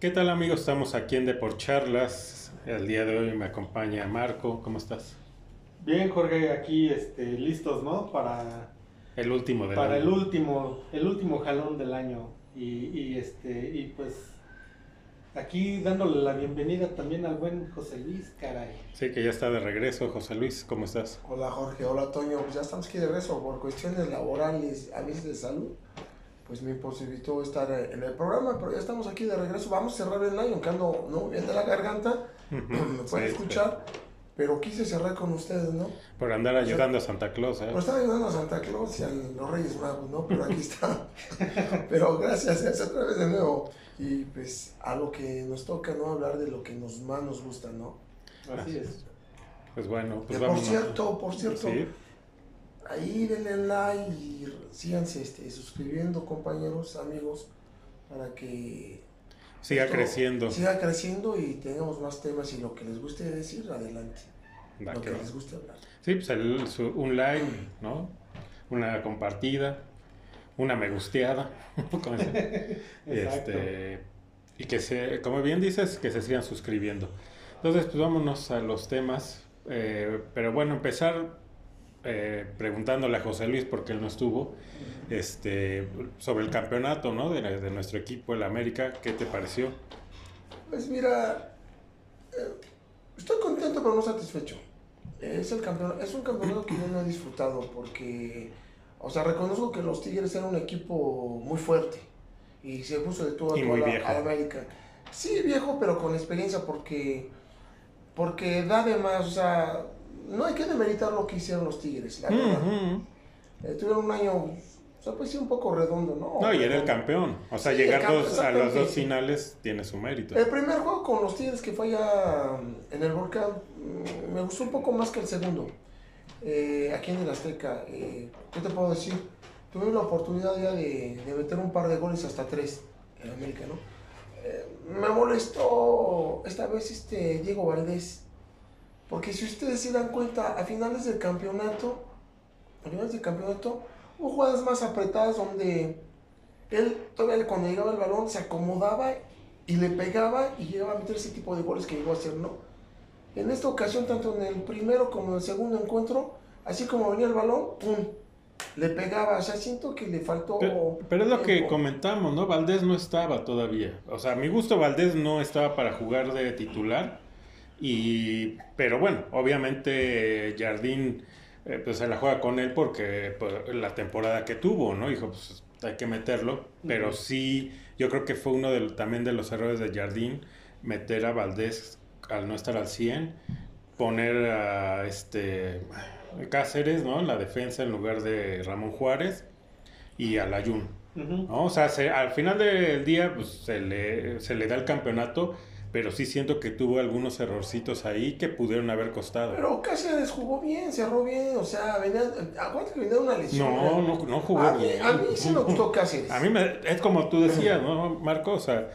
¿Qué tal amigos? Estamos aquí en Deporcharlas. El día de hoy me acompaña Marco. ¿Cómo estás? Bien, Jorge, aquí este, listos, ¿no? Para, El último del para año. el último, el último jalón del año. Y, y, este, y pues aquí dándole la bienvenida también al buen José Luis, caray. Sí, que ya está de regreso. José Luis, ¿cómo estás? Hola Jorge, hola Toño, pues ya estamos aquí de regreso por cuestiones laborales, a veces de salud, pues me imposibilitó estar en el programa, pero ya estamos aquí de regreso, vamos a cerrar el año, aunque ando no bien de la garganta, me pueden Sí, escuchar, pero quise cerrar con ustedes, ¿no? Por andar ayudando a Santa Claus, ¿eh? Pero estaba ayudando a Santa Claus y a los Reyes Magos, ¿no? Pero aquí está. Pero gracias, gracias otra vez de nuevo. Y pues a lo que nos toca, ¿no? Hablar de lo que nos más nos gusta, ¿no? Así es. Pues bueno, pues Que por vamos. cierto, por cierto, Sí, ahí denle like y síganse este, suscribiendo, compañeros, amigos, para que siga creciendo. siga creciendo y tengamos más temas y lo que les guste decir, adelante. Va, lo que va. les guste hablar. Sí, pues el- su- un like, ¿no? Una compartida, una me gusteada. este, y que se, como bien dices, que se sigan suscribiendo. Entonces, pues vámonos a los temas. Eh, pero bueno, empezar eh, preguntándole a José Luis, porque él no estuvo, este, sobre el campeonato, ¿no? De, de nuestro equipo, el América, ¿qué te pareció? Pues mira, eh, estoy contento pero no satisfecho. Es, el campeón, es un campeonato que yo no he disfrutado porque, o sea, reconozco que los Tigres eran un equipo muy fuerte y se puso de todo a la América. Sí, viejo, pero con experiencia porque, porque da de más, o sea, no hay que demeritar lo que hicieron los Tigres, la verdad. Eh, tuvieron un año, o sea, pues sí, un poco redondo, ¿no? No, y era el campeón. O sea, Sí, llegar campeón, dos- a las dos finales tiene su mérito. El primer juego con los Tigres que fue allá mm, en el volcán mm, me gustó un poco más que el segundo. Eh, aquí en el Azteca, eh, ¿qué te puedo decir? Tuve la oportunidad ya de, de meter un par de goles hasta tres en América, ¿no? Eh, me molestó esta vez este Diego Valdés, porque si ustedes se dan cuenta, a finales del campeonato, a finales del campeonato, hubo jugadas más apretadas donde él todavía cuando llegaba el balón se acomodaba y le pegaba y llegaba a meter ese tipo de goles que llegó a hacer, ¿no? En esta ocasión, tanto en el primero como en el segundo encuentro, así como venía el balón, ¡pum! Le pegaba, o sea, siento que le faltó... Pero, pero es lo que comentamos, ¿no? Valdés no estaba todavía. O sea, a mi gusto Valdés no estaba para jugar de titular. Y, pero bueno, obviamente Jardín eh, pues se la juega con él porque por la temporada que tuvo, ¿no? Dijo, pues hay que meterlo. Pero Ujú. sí, yo creo que fue uno de, también de los errores de Jardín meter a Valdés al no estar al 100, poner a este Cáceres, ¿no? En la defensa en lugar de Ramón Juárez y al Ayun. Ujú. ¿no? O sea, se- al final del día pues, se, le, se le da el campeonato, pero sí siento que tuvo algunos errorcitos ahí que pudieron haber costado. Pero Cáceres jugó bien, cerró bien, o sea, venía, aguanta que venía una lesión. no, no, no jugó a mí, bien. a mí sí me gustó Cáceres. A mí me- es como tú decías, ¿no, Marco? O sea,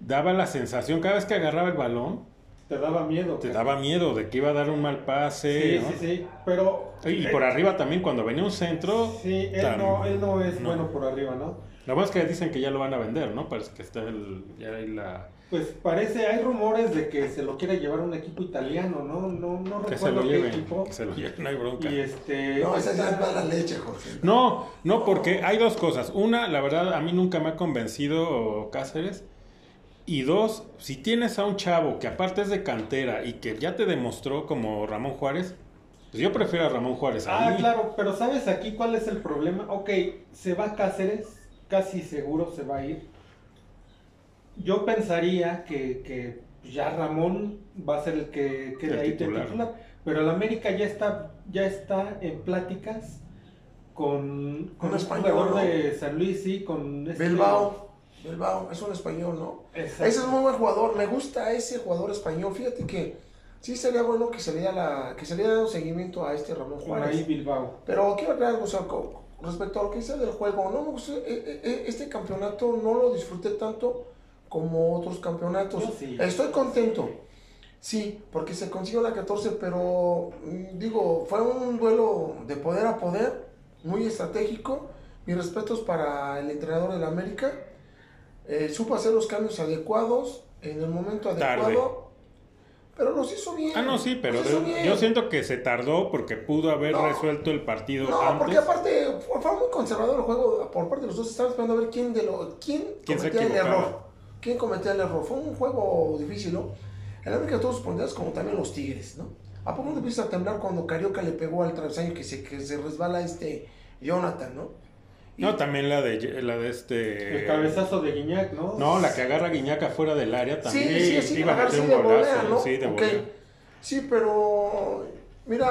daba la sensación, cada vez que agarraba el balón, Te daba miedo. te cara. daba miedo de que iba a dar un mal pase. Sí, ¿no? sí, sí. Pero. Y por arriba también, cuando venía un centro, Sí, él tan- no, él no es no. bueno por arriba, ¿no? lo más que dicen que ya lo van a vender, ¿no? Parece que está el, ya hay la... Pues parece, hay rumores de que se lo quiere llevar un equipo italiano, ¿no? No, no Que se recuerdo lo qué lleven, equipo. que se lo lleven, no hay bronca. Y este. No, esa ya es mala leche, Jorge. No, no, porque hay dos cosas. Una, la verdad, a mí nunca me ha convencido Cáceres. Y dos, si tienes a un chavo que aparte es de cantera y que ya te demostró como Ramón Juárez, pues yo prefiero a Ramón Juárez. Ah, ahí. claro, pero ¿sabes aquí cuál es el problema? Ok, se va Cáceres, casi seguro se va a ir. Yo pensaría que, que ya Ramón va a ser el que quede El ahí de titular. titular. Pero el América ya está, ya está en pláticas con, con Un un español, jugador ¿no? de San Luis, sí, con este- Bilbao, Bilbao, es un español, ¿no? Exacto. Ese es muy buen jugador, me gusta ese jugador español. Fíjate que sí sería bueno que se le diera, la, que se le diera un seguimiento a este Ramón Por ahí Juárez. Bilbao. Pero quiero aclarar algo, sea, con- respecto a lo que dice del juego, no me gustó, eh, eh, eh, este campeonato no lo disfruté tanto como otros campeonatos. Yo sí. Estoy contento, sí, porque se consiguió la 14, pero mm, digo, fue un duelo de poder a poder, muy estratégico. Mis respetos para el entrenador del América. Eh, supo hacer los cambios adecuados en el momento adecuado. Tarde. Pero los hizo bien. Ah, no, sí, pero de- yo siento que se tardó porque pudo haber No. resuelto el partido No, antes. porque aparte fue, muy conservador el juego por parte de los dos. Estaban esperando a ver quién de lo, quién, ¿Quién se cometía el error. ¿Quién cometía el error? Fue un juego difícil, ¿no? El América todos pondrías como también los Tigres, ¿no? ¿A poco no te empieza a temblar cuando Carioca le pegó al travesaño que se, que se resbala este Jonathan, ¿no? Y- No, también la de la de este El cabezazo de Guiñac, ¿no? No, la que agarra a Guiñaca fuera del área Sí, también. sí, sí, iba a sí, un volea, golazo, ¿no? sí, de Ok. volea. Sí, pero mira,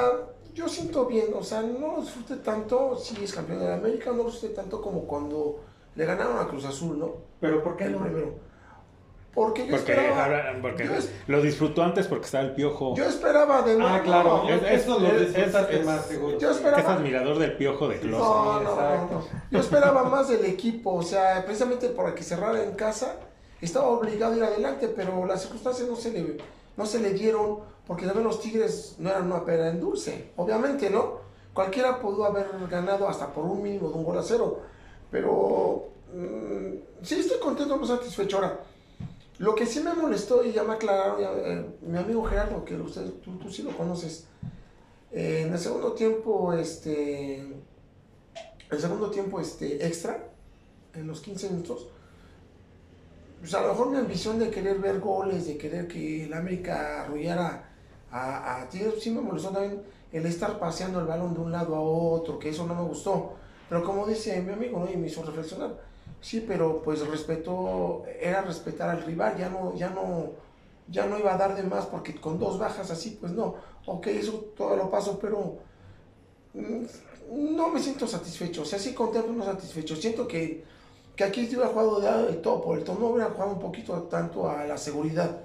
yo siento bien, o sea, no lo disfruté tanto, sí es campeón de la América, no lo disfruté tanto como cuando le ganaron a Cruz Azul, ¿no? Pero ¿por qué El no? primero. Porque yo Porque, esperaba, ahora- porque yo, es- lo disfrutó antes porque estaba el piojo. yo esperaba de nuevo. Ah, claro. Es- es- eso lo disfrutaste es- más seguro. Yo que es admirador del piojo de Closet. No, no, no, exacto. no. Yo esperaba más del equipo, o sea, precisamente para que cerrara en casa, estaba obligado a ir adelante, pero las circunstancias no se le, no se le dieron, porque también los Tigres no eran una pera en dulce, obviamente, ¿no? Cualquiera pudo haber ganado hasta por un mínimo de un gol a cero, pero mm, sí estoy contento, no satisfecho ahora. Lo que sí me molestó y ya me aclararon, ya, eh, mi amigo Gerardo, que usted, tú, tú sí lo conoces, eh, en el segundo tiempo, este, el segundo tiempo este, extra, en los 15 minutos, pues a lo mejor mi ambición de querer ver goles, de querer que el América arrollara a, a Tigres, sí me molestó también el estar paseando el balón de un lado a otro, que eso no me gustó. Pero como dice mi amigo, ¿no? y me hizo reflexionar, sí, pero pues respetó, era respetar al rival, ya no, ya no, ya no iba a dar de más, porque con dos bajas así, pues no, ok, eso todo lo paso, pero mm, no me siento satisfecho, o sea, sí contento, no satisfecho. Siento que, que aquí se hubiera jugado el todo por el todo, no hubiera jugado un poquito tanto a la seguridad.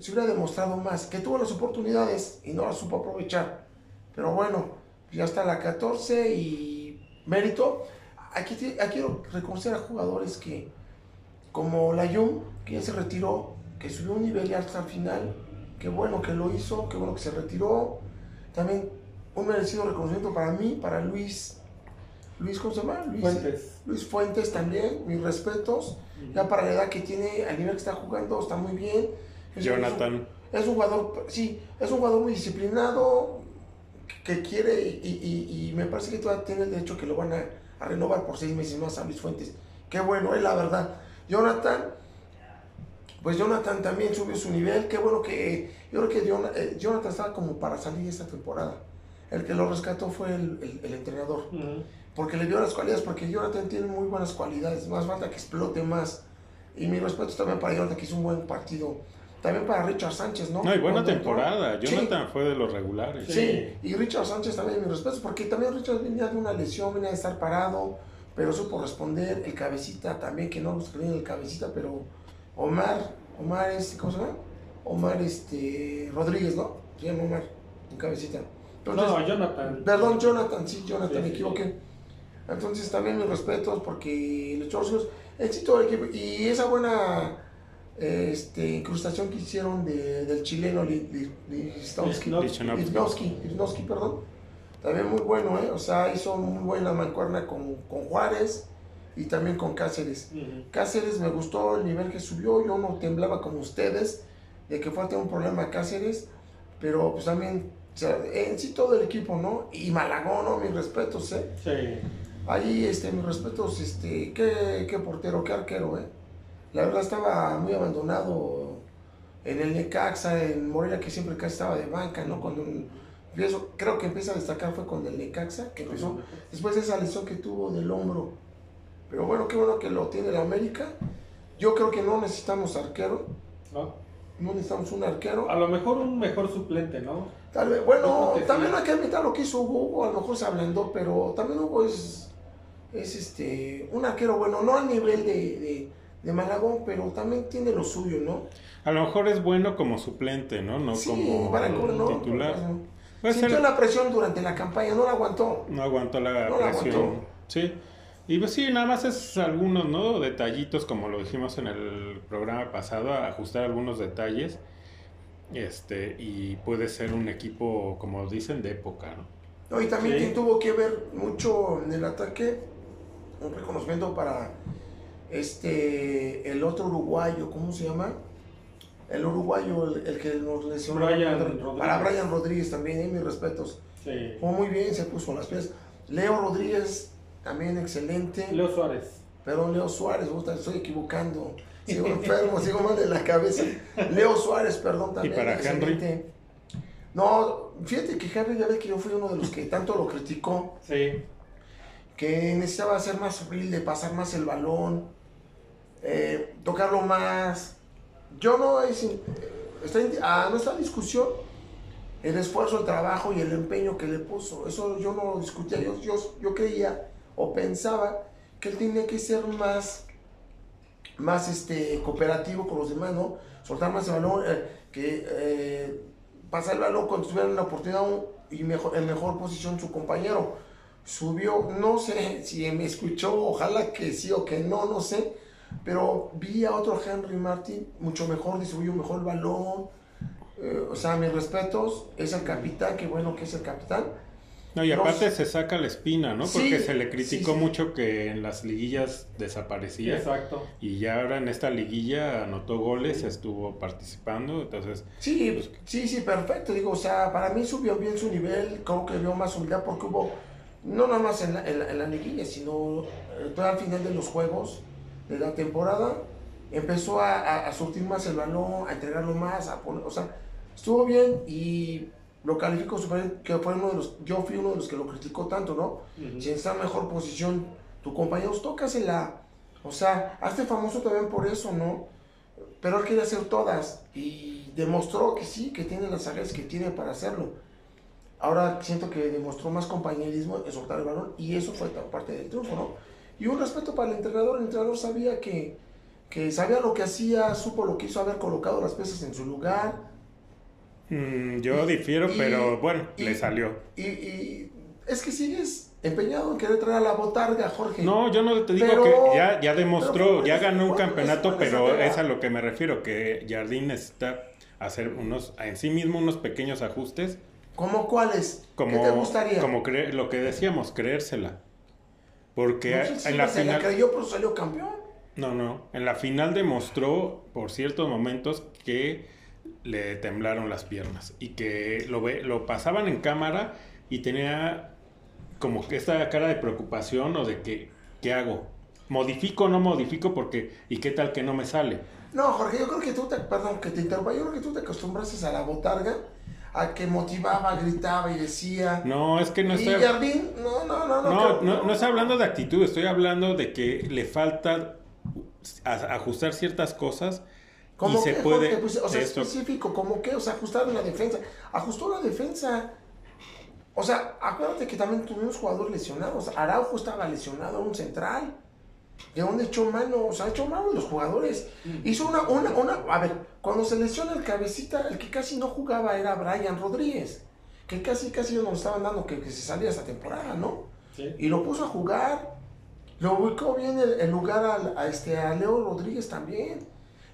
Se hubiera demostrado más, que tuvo las oportunidades y no las supo aprovechar. Pero bueno, ya está la 14 y mérito. Aquí, aquí quiero reconocer a jugadores que, como la Jung, que ya se retiró, que subió un nivel ya hasta el final. Qué bueno que lo hizo, qué bueno que se retiró. También un merecido reconocimiento para mí, para Luis. Luis, ¿cómo se llama? Luis Fuentes. Luis Fuentes también, mis respetos. Ya para la edad que tiene, al nivel que está jugando, está muy bien. Es- Jonathan. Es un, es un jugador, sí, es un jugador muy disciplinado, que quiere y, y- y me parece que todavía tiene el derecho que lo van a, a renovar por seis meses más a Luis Fuentes. Qué bueno, es la verdad. Jonathan, pues Jonathan también subió su nivel. Qué bueno que yo creo que eh, Jonathan estaba como para salir esta temporada. El que lo rescató fue el, el- el entrenador porque le vio las cualidades, porque Jonathan tiene muy buenas cualidades, más falta que explote más. Y mi respeto también para Jonathan, que hizo un buen partido. También para Richard Sánchez, ¿no? No, y buena Cuando entró- temporada. Sí, Jonathan fue de los regulares. Sí, y Richard Sánchez también, mis respetos, porque también Richard venía de una lesión, venía de estar parado, pero supo responder. El cabecita también, que no nos creen el cabecita, pero Omar, Omar este, ¿cómo se llama? Omar este, Rodríguez, ¿no? Se llama Omar, un cabecita. Entonces, No, Jonathan. Perdón, Jonathan, sí, Jonathan, Sí, me sí. equivoqué. Entonces también mis respetos porque los el equipo. Y esa buena este, incrustación que hicieron de- del chileno Lichnowsky. Perdón. También muy bueno, ¿eh? O sea, hizo muy buena mancuerna con, con Juárez y también con Cáceres. Cáceres me gustó el nivel que subió, yo no temblaba como ustedes de que fue a tener un problema Cáceres, pero pues también, o sea, en sí todo el equipo, ¿no? Y Malagón, ¿no? Mis respetos, ¿eh? Sí. Ahí, este, mis respetos, este, qué, qué portero, qué arquero, ¿eh? La verdad estaba muy abandonado en el Necaxa, en Morelia, que siempre casi estaba de banca, ¿no? Cuando empiezo, creo que empieza a destacar fue con el Necaxa, que empezó después de esa lesión que tuvo del hombro. Pero bueno, qué bueno que lo tiene el América. Yo creo que no necesitamos arquero, ¿No? no necesitamos un arquero. A lo mejor un mejor suplente, ¿no? Tal vez, bueno, también hay que admitir lo que hizo Hugo, Hugo a lo mejor se ablandó, pero también Hugo es, es este, un arquero bueno, no al nivel de, de, de Malagón, pero también tiene lo suyo, ¿no? A lo mejor es bueno como suplente, ¿no? No sí, como no, titular. no, Sintió la presión durante la campaña, no la aguantó. No aguantó la No la presión. aguantó. Sí. Y pues sí, nada más es algunos, ¿no? Detallitos, como lo dijimos en el programa pasado, ajustar algunos detalles. Este, y puede ser un equipo, como dicen, de época, ¿no? No, y también Sí. quien tuvo que ver mucho en el ataque, un reconocimiento para Este, el otro uruguayo, ¿cómo se llama? El uruguayo, el, el que nos lesionó. Brian Para Rodríguez. Brian Rodríguez también, eh, mis respetos. Sí. Jugó muy bien, se puso las pies. Leo Rodríguez, también excelente. Leo Suárez. Perdón, Leo Suárez, estoy equivocando. Sigo enfermo, sigo mal de la cabeza. Leo Suárez, perdón, también. para excelente. No, fíjate que Henry, ya ves que yo fui uno de los que tanto lo criticó, Sí. que necesitaba ser más humilde, pasar más el balón, eh, tocarlo más. Yo no, es, a nuestra discusión, el esfuerzo, el trabajo y el empeño que le puso. Eso yo no lo discutía, yo, yo, yo creía o pensaba que él tenía que ser más, más este, cooperativo con los demás, ¿no? Soltar más el balón, eh, que eh, pasar el balón cuando tuviera la oportunidad un- y mejor, en mejor posición su compañero. Subió, no sé si me escuchó, ojalá que sí o que no, no sé, pero vi a otro Henry Martin mucho mejor, distribuyó mejor el balón. Eh, o sea, mis respetos, es el capitán, qué bueno que es el capitán. No, y aparte se saca la espina, ¿no? Sí, Porque se le criticó sí, sí. mucho que en las liguillas desaparecía. Exacto. Y ya ahora en esta liguilla anotó goles, estuvo participando, entonces... Sí, Pues- sí, sí, perfecto. Digo, o sea, para mí subió bien su nivel, creo que vio más humildad porque hubo, no nada más en la, en la, en la liguilla, sino eh, todo al final de los juegos de la temporada, empezó a, a, a surtir más el balón, a entregarlo más, a poner, o sea, estuvo bien y lo califico bien, que fue uno de los, yo fui uno de los que lo criticó tanto, ¿no? Ujú. Si está en mejor posición tu compañero, tócasela. O sea, hazte famoso también por eso, ¿no? Pero él quiere hacer todas y demostró que sí, que tiene las agallas que tiene para hacerlo. Ahora siento que demostró más compañerismo en soltar el balón y eso fue parte del triunfo, ¿no? Y un respeto para el entrenador. El entrenador sabía que, que sabía lo que hacía, supo lo que hizo haber colocado las piezas en su lugar. mm, yo difiero, y- pero bueno, y- le salió. Y, y es que sigues empeñado en querer traer a la botarga, Jorge. No, yo no te digo Pero- que ya, ya demostró, pero ya ganó un campeonato, pero es a lo que me refiero, que Jardín necesita hacer unos, en sí mismo unos pequeños ajustes, ¿Cómo cuáles? como, ¿Qué te gustaría? como lo que decíamos, creérsela. Porque No sé si en la se la final... creyó, pero salió campeón. No, no. En la final demostró por ciertos momentos que le temblaron las piernas y que lo, ve, lo pasaban en cámara y tenía como que esta cara de preocupación o de que, ¿qué hago? ¿Modifico o no modifico? Porque, ¿y qué tal que no me sale? No, Jorge, yo creo que tú te, perdón, que te interrumpa, yo creo que tú te acostumbraste a la botarga, a que motivaba, gritaba y decía. No, es que no y estoy... Jardín, no, no, no, no. No, creo- no, no estoy hablando de actitud, estoy hablando de que le falta ajustar ciertas cosas y ¿Cómo se qué, puede... Jorge? Pues, o sea, esto- específico, ¿cómo qué? O sea, ajustar la defensa. Ajustó la defensa. O sea, acuérdate que también tuvimos jugadores lesionados. Araujo estaba lesionado, un central. ¿De dónde echó mano? O sea, echó mano los jugadores. Hizo una, una, una. A ver, cuando se lesiona el cabecita, el que casi no jugaba era Brian Rodríguez. Que casi, casi nos estaban dando que, que se salía esta temporada, ¿no? Sí. Y lo puso a jugar. Lo ubicó bien el, el lugar al- a, este, a Leo Rodríguez también.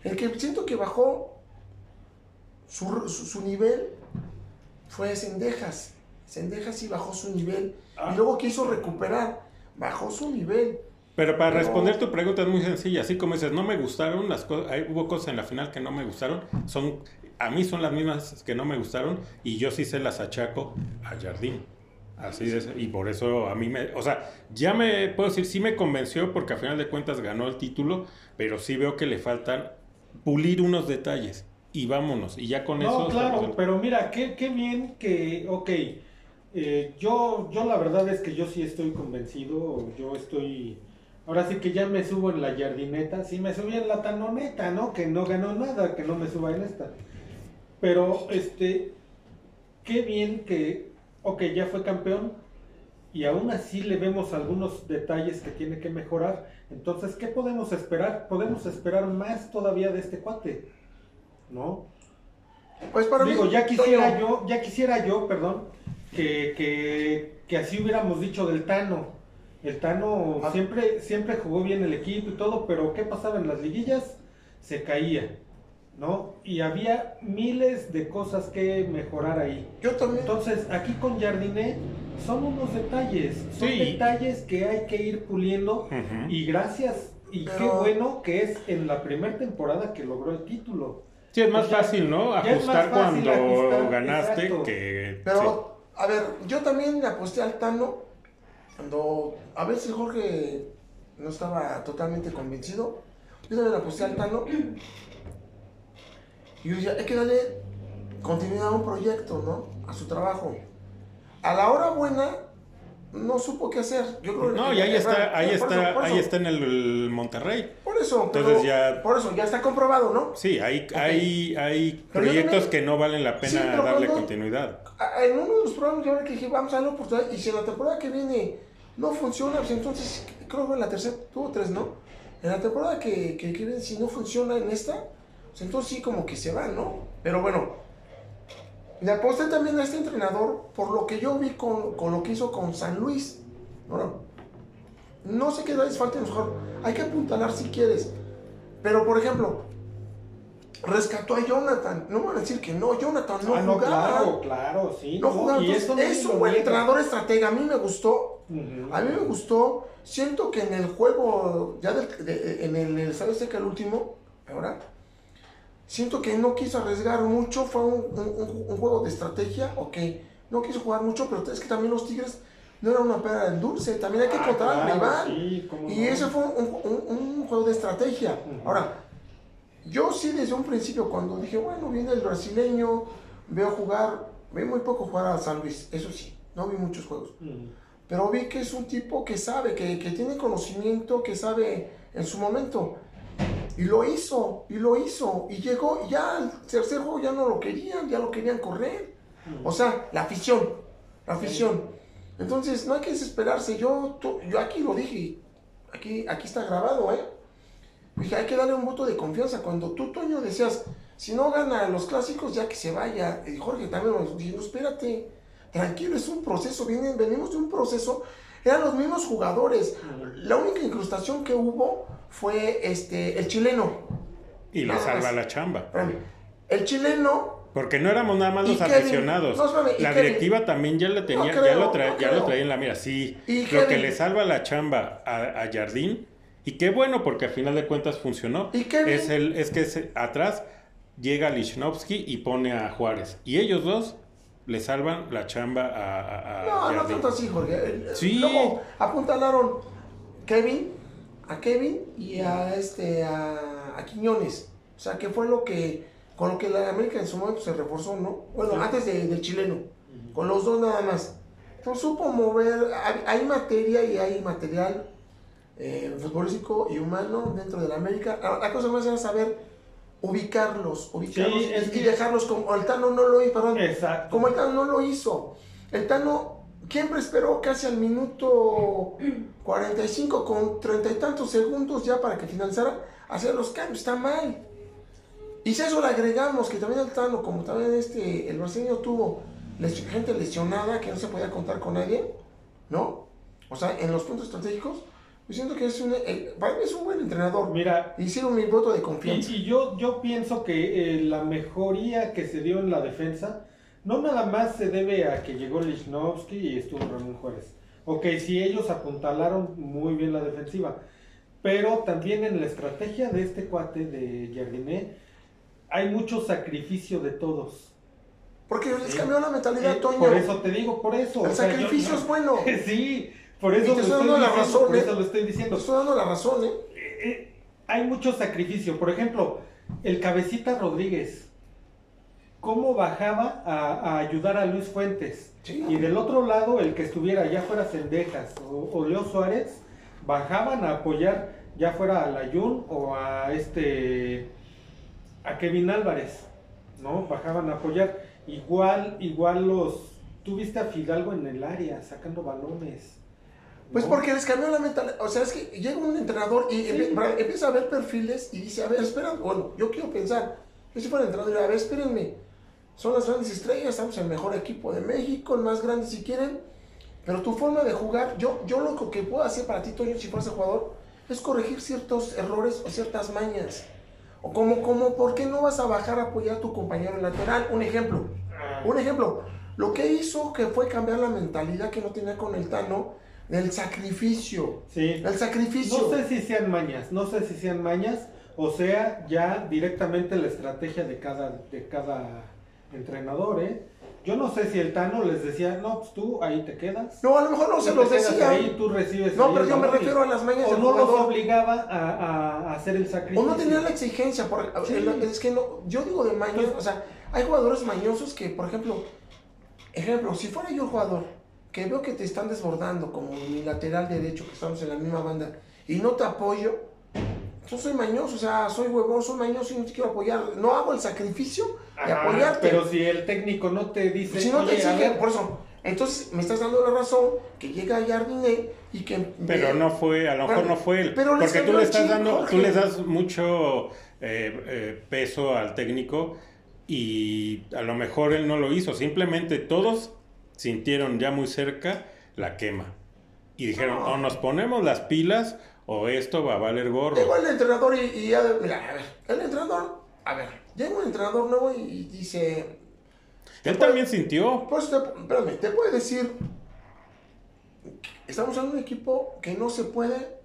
El que siento que bajó su, su, su nivel fue Sendejas. Sendejas sí bajó su nivel. Ah. Y luego quiso recuperar. Bajó su nivel. Pero para Pero- responder tu pregunta es muy sencilla, así como dices, no me gustaron las cosas, hubo cosas en la final que no me gustaron, son a mí son las mismas que no me gustaron y yo sí se las achaco a Jardín. Así es, y por eso a mí me, o sea, ya me puedo decir, sí me convenció porque a final de cuentas ganó el título, pero sí veo que le faltan pulir unos detalles y vámonos, y ya con No, eso claro, estamos- pero mira, qué, qué bien que, ok, eh, yo, yo la verdad es que yo sí estoy convencido, yo estoy, ahora sí que ya me subo en la jardineta, sí me subí en la tanoneta, ¿no? Que no ganó nada, que no me suba en esta. Pero, este, qué bien que, ok, ya fue campeón y aún así le vemos algunos detalles que tiene que mejorar. Entonces, ¿qué podemos esperar? Podemos esperar más todavía de este cuate, ¿no? Pues para Digo, mí. ya quisiera yo, ya quisiera yo, perdón, que, que, que así hubiéramos dicho del Tano. El Tano Ah. siempre, siempre jugó bien el equipo y todo, pero ¿qué pasaba en las liguillas? Se caía, ¿no? Y había miles de cosas que mejorar ahí. Yo también. Entonces, aquí con Jardiné son unos detalles, son Sí. detalles que hay que ir puliendo y gracias Y qué bueno que es en la primera temporada que logró el título. Sí, es más Ya- fácil, ¿no? Ajustar fácil cuando ajustar, ganaste exacto. que... Pero, a ver, yo también le aposté al Tano cuando a veces Jorge no estaba totalmente convencido. Yo también le aposté al Tano. Y yo decía, hay que darle continuidad a un proyecto, ¿no? A su trabajo. A la hora buena, no supo qué hacer. Yo creo que- No, y ahí está, ahí eso, está, ahí está en el Monterrey. Por eso, Entonces pero- ya- por eso, ya está comprobado, ¿no? Sí, hay, hay, hay Pero proyectos también- que no valen la pena Sí, darle cuando- continuidad. En uno de los programas yo que dije, vamos a darle oportunidad, y si en la temporada que viene no funciona, pues entonces creo que en la tercera, tuvo tres, ¿no? En la temporada que, que, viene, si no funciona en esta, pues entonces sí como que se va, ¿no? Pero bueno, le aposté también a este entrenador por lo que yo vi con, con lo que hizo con San Luis. Bueno, no sé qué les falta, mejor hay que apuntalar si quieres. Pero por ejemplo, rescató a Jonathan. No me van a decir que no, Jonathan no ah, no, jugaba. claro, claro, sí. No jugaba, y entonces, eso nadie es lo un buen niega. entrenador estratega. A mí me gustó. A mí me gustó. Siento que en el juego, ya del- de- en el, el Estadio Azteca, el último, ahora, siento que no quiso arriesgar mucho. Fue un, un- juego de estrategia, ok. No quiso jugar mucho, pero es que también los Tigres no eran una pera del dulce. También hay que Ah, encontrar al claro, rival. sí, Y no. ese fue un, un- juego de estrategia. Ahora, yo sí desde un principio, cuando dije, bueno, viene el brasileño, veo jugar, vi muy poco jugar a San Luis, eso sí, no vi muchos juegos. Pero vi que es un tipo que sabe, que, que tiene conocimiento, que sabe en su momento. Y lo hizo, y lo hizo. Y llegó, y ya el tercer juego ya no lo querían, ya lo querían correr. O sea, la afición, la afición. Entonces, no hay que desesperarse. Yo, yo aquí lo dije, aquí, aquí está grabado, ¿eh? Dije, hay que darle un voto de confianza. Cuando tú, Toño, decías, si no gana los clásicos, ya que se vaya. Y Jorge también nos dijo, espérate, tranquilo, es un proceso, vienen, venimos de un proceso. Eran los mismos jugadores. La única incrustación que hubo fue este, el chileno. Y le salva la chamba. El chileno Porque no éramos nada más los Kevin. aficionados. No, espérame, y la Kevin. directiva también ya lo tenía, No ya, lo trae- no ya lo traía en la mira. Sí, lo que le salva la chamba a, a Jardín, y qué bueno porque al final de cuentas funcionó, Y es, el, es que es- atrás llega Lichnowsky y pone a Juárez. Y ellos dos le salvan la chamba a, a- a No, no tanto así, Jorge. Sí. Luego apuntalaron Kevin, a Kevin y a este a, a Quiñones. O sea, que fue lo que con lo que la América en su momento se reforzó, ¿no? Bueno, Sí. antes de- del chileno. Con los dos nada más. Entonces supo mover, hay, hay materia y hay material eh, futbolístico y humano dentro de la América. Ah, La cosa más era saber ubicarlos, ubicarlos Sí, y, dejarlos como el Tano no lo hizo, perdón, Exacto. como el Tano no lo hizo. El Tano siempre esperó casi al minuto 45 con treinta y tantos segundos ya para que finalizara hacer los cambios. Está mal. Y si a eso le agregamos que también el Tano, como también este, el brasileño tuvo gente lesionada que no se podía contar con nadie, ¿no? O sea, en los puntos estratégicos, yo siento que es un, eh, para mí es un buen entrenador. Mira, Hicieron mi voto de y, confianza. y yo, yo pienso que eh, la mejoría que se dio en la defensa no nada más se debe a que llegó Lichnowsky y estuvo Ramón Juárez. Ok, sí, ellos apuntalaron muy bien la defensiva, pero también en la estrategia de este cuate de Jardiné hay mucho sacrificio de todos. Porque les cambió la mentalidad, Eh, Toño. por eso te digo, por eso. el o sea, yo- sacrificio es bueno. Sí, por eso, te lo estoy dando la diciendo, razón, por ¿eh? lo estoy Te diciendo. estoy dando la razón, ¿eh? Eh, hay mucho sacrificio. Por ejemplo, el cabecita Rodríguez, cómo bajaba a, a ayudar a Luis Fuentes. Sí. Y del otro lado, el que estuviera, ya fuera Cendejas o, o Leo Suárez, bajaban a apoyar, ya fuera a Layun o a este a Kevin Álvarez, ¿no? Bajaban a apoyar. Igual, igual los. Tuviste a Fidalgo en el área, sacando balones. Pues ¿no? porque les cambió la mentalidad. O sea, es que llega un entrenador y Sí. empieza a ver perfiles y dice, a ver, espera, bueno, yo quiero pensar. Yo si fuera entrenador, a ver, espérenme. Son las grandes estrellas, estamos en el mejor equipo de México, el más grande si quieren. Pero tu forma de jugar, yo, yo lo que puedo hacer para ti, Toño, si fueras jugador, es corregir ciertos errores o ciertas mañas. O como, como, ¿por qué no vas a bajar a apoyar a tu compañero lateral? Un ejemplo. Un ejemplo, lo que hizo que fue cambiar la mentalidad que no tenía con el Tano, del sacrificio. Sí. El sacrificio. No sé si sean mañas, no sé si sean mañas, o sea, ya directamente la estrategia de cada, de cada entrenador, ¿eh? Yo no sé si el Tano les decía, no, pues tú ahí te quedas. No, a lo mejor no se los decía. Ahí, tú recibes No, ahí pero el yo me refiero a las mañas O no los obligaba a, a- a hacer el sacrificio. O no tenía la exigencia, por, Sí. el- es que no, yo digo de maños, o sea, hay jugadores mañosos que, por ejemplo, ejemplo, si fuera yo el jugador, que veo que te están desbordando como mi lateral derecho, que estamos en la misma banda, y no te apoyo, yo soy mañoso, o sea, soy huevón, soy mañoso y no te quiero apoyar, no hago el sacrificio de Ajá, apoyarte. Pero si el técnico no te dice, si no te "Oye, a exige, por eso, entonces me estás dando la razón que llega Jardiné y que... Pero no fue, a lo mejor Pero- no fue él. pero porque tú le estás chip, dando, Jorge. tú le das mucho eh, eh, peso al técnico y a lo mejor él no lo hizo. Simplemente todos sintieron ya muy cerca la quema. Y dijeron, No. o nos ponemos las pilas o esto va a valer gorro. Llegó el entrenador y, y ya, mira, a ver, el entrenador, a ver, llega un entrenador nuevo y, y dice, Él también sintió. pues te, espérame, te puede decir, estamos en un equipo que no se puede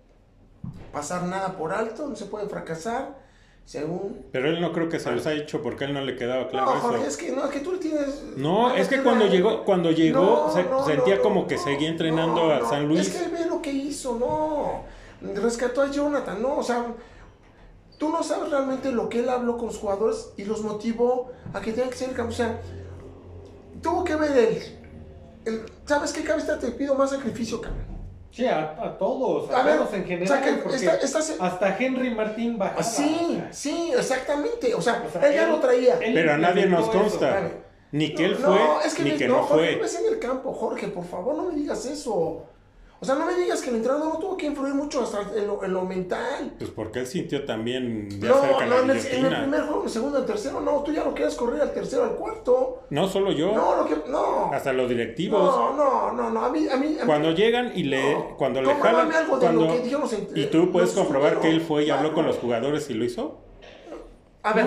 pasar nada por alto, no se puede fracasar, según... Pero él no creo que se los ha hecho porque él no le quedaba claro no, Jorge, eso. es que no, es que tú tienes... No, es que cuando llegó, cuando llegó No, se- no, sentía como que seguía entrenando a San Luis. Es que ve lo que hizo, no. Rescató a Jonathan, no, o sea, tú no sabes realmente lo que él habló con los jugadores y los motivó a que tengan que ser campeón. O sea, tuvo que ver él. El- ¿Sabes qué, cabeza? Te pido más sacrificio, cabrón. Sí, a, a todos, a, A ver, todos en o general. sea, que porque está- estás- hasta Henry Martín bajaba. Sí, sí, exactamente. O sea, O sea, él ya lo traía. él- Pero a nadie nos eso, consta. espérame. Ni que él No, fue, es que ni que no, Jorge, fue. ves en el campo, Jorge, por favor, no me digas eso. O sea, no me digas que el entrenador no tuvo que influir mucho hasta en lo, en lo mental. Pues porque él sintió también No, no, la en el, en el guillotina. primer juego, en el segundo, en el tercero, no, tú ya lo quieres correr al tercero, al cuarto. No solo yo, No, lo que, no. hasta los directivos. No, no, no, no, a mí, a mí, a mí- Cuando llegan y le, No. cuando le jalan, algo de lo cuando- que dijeron los ent- y tú puedes comprobar que él fue y claro. habló con los jugadores y lo hizo. A ver,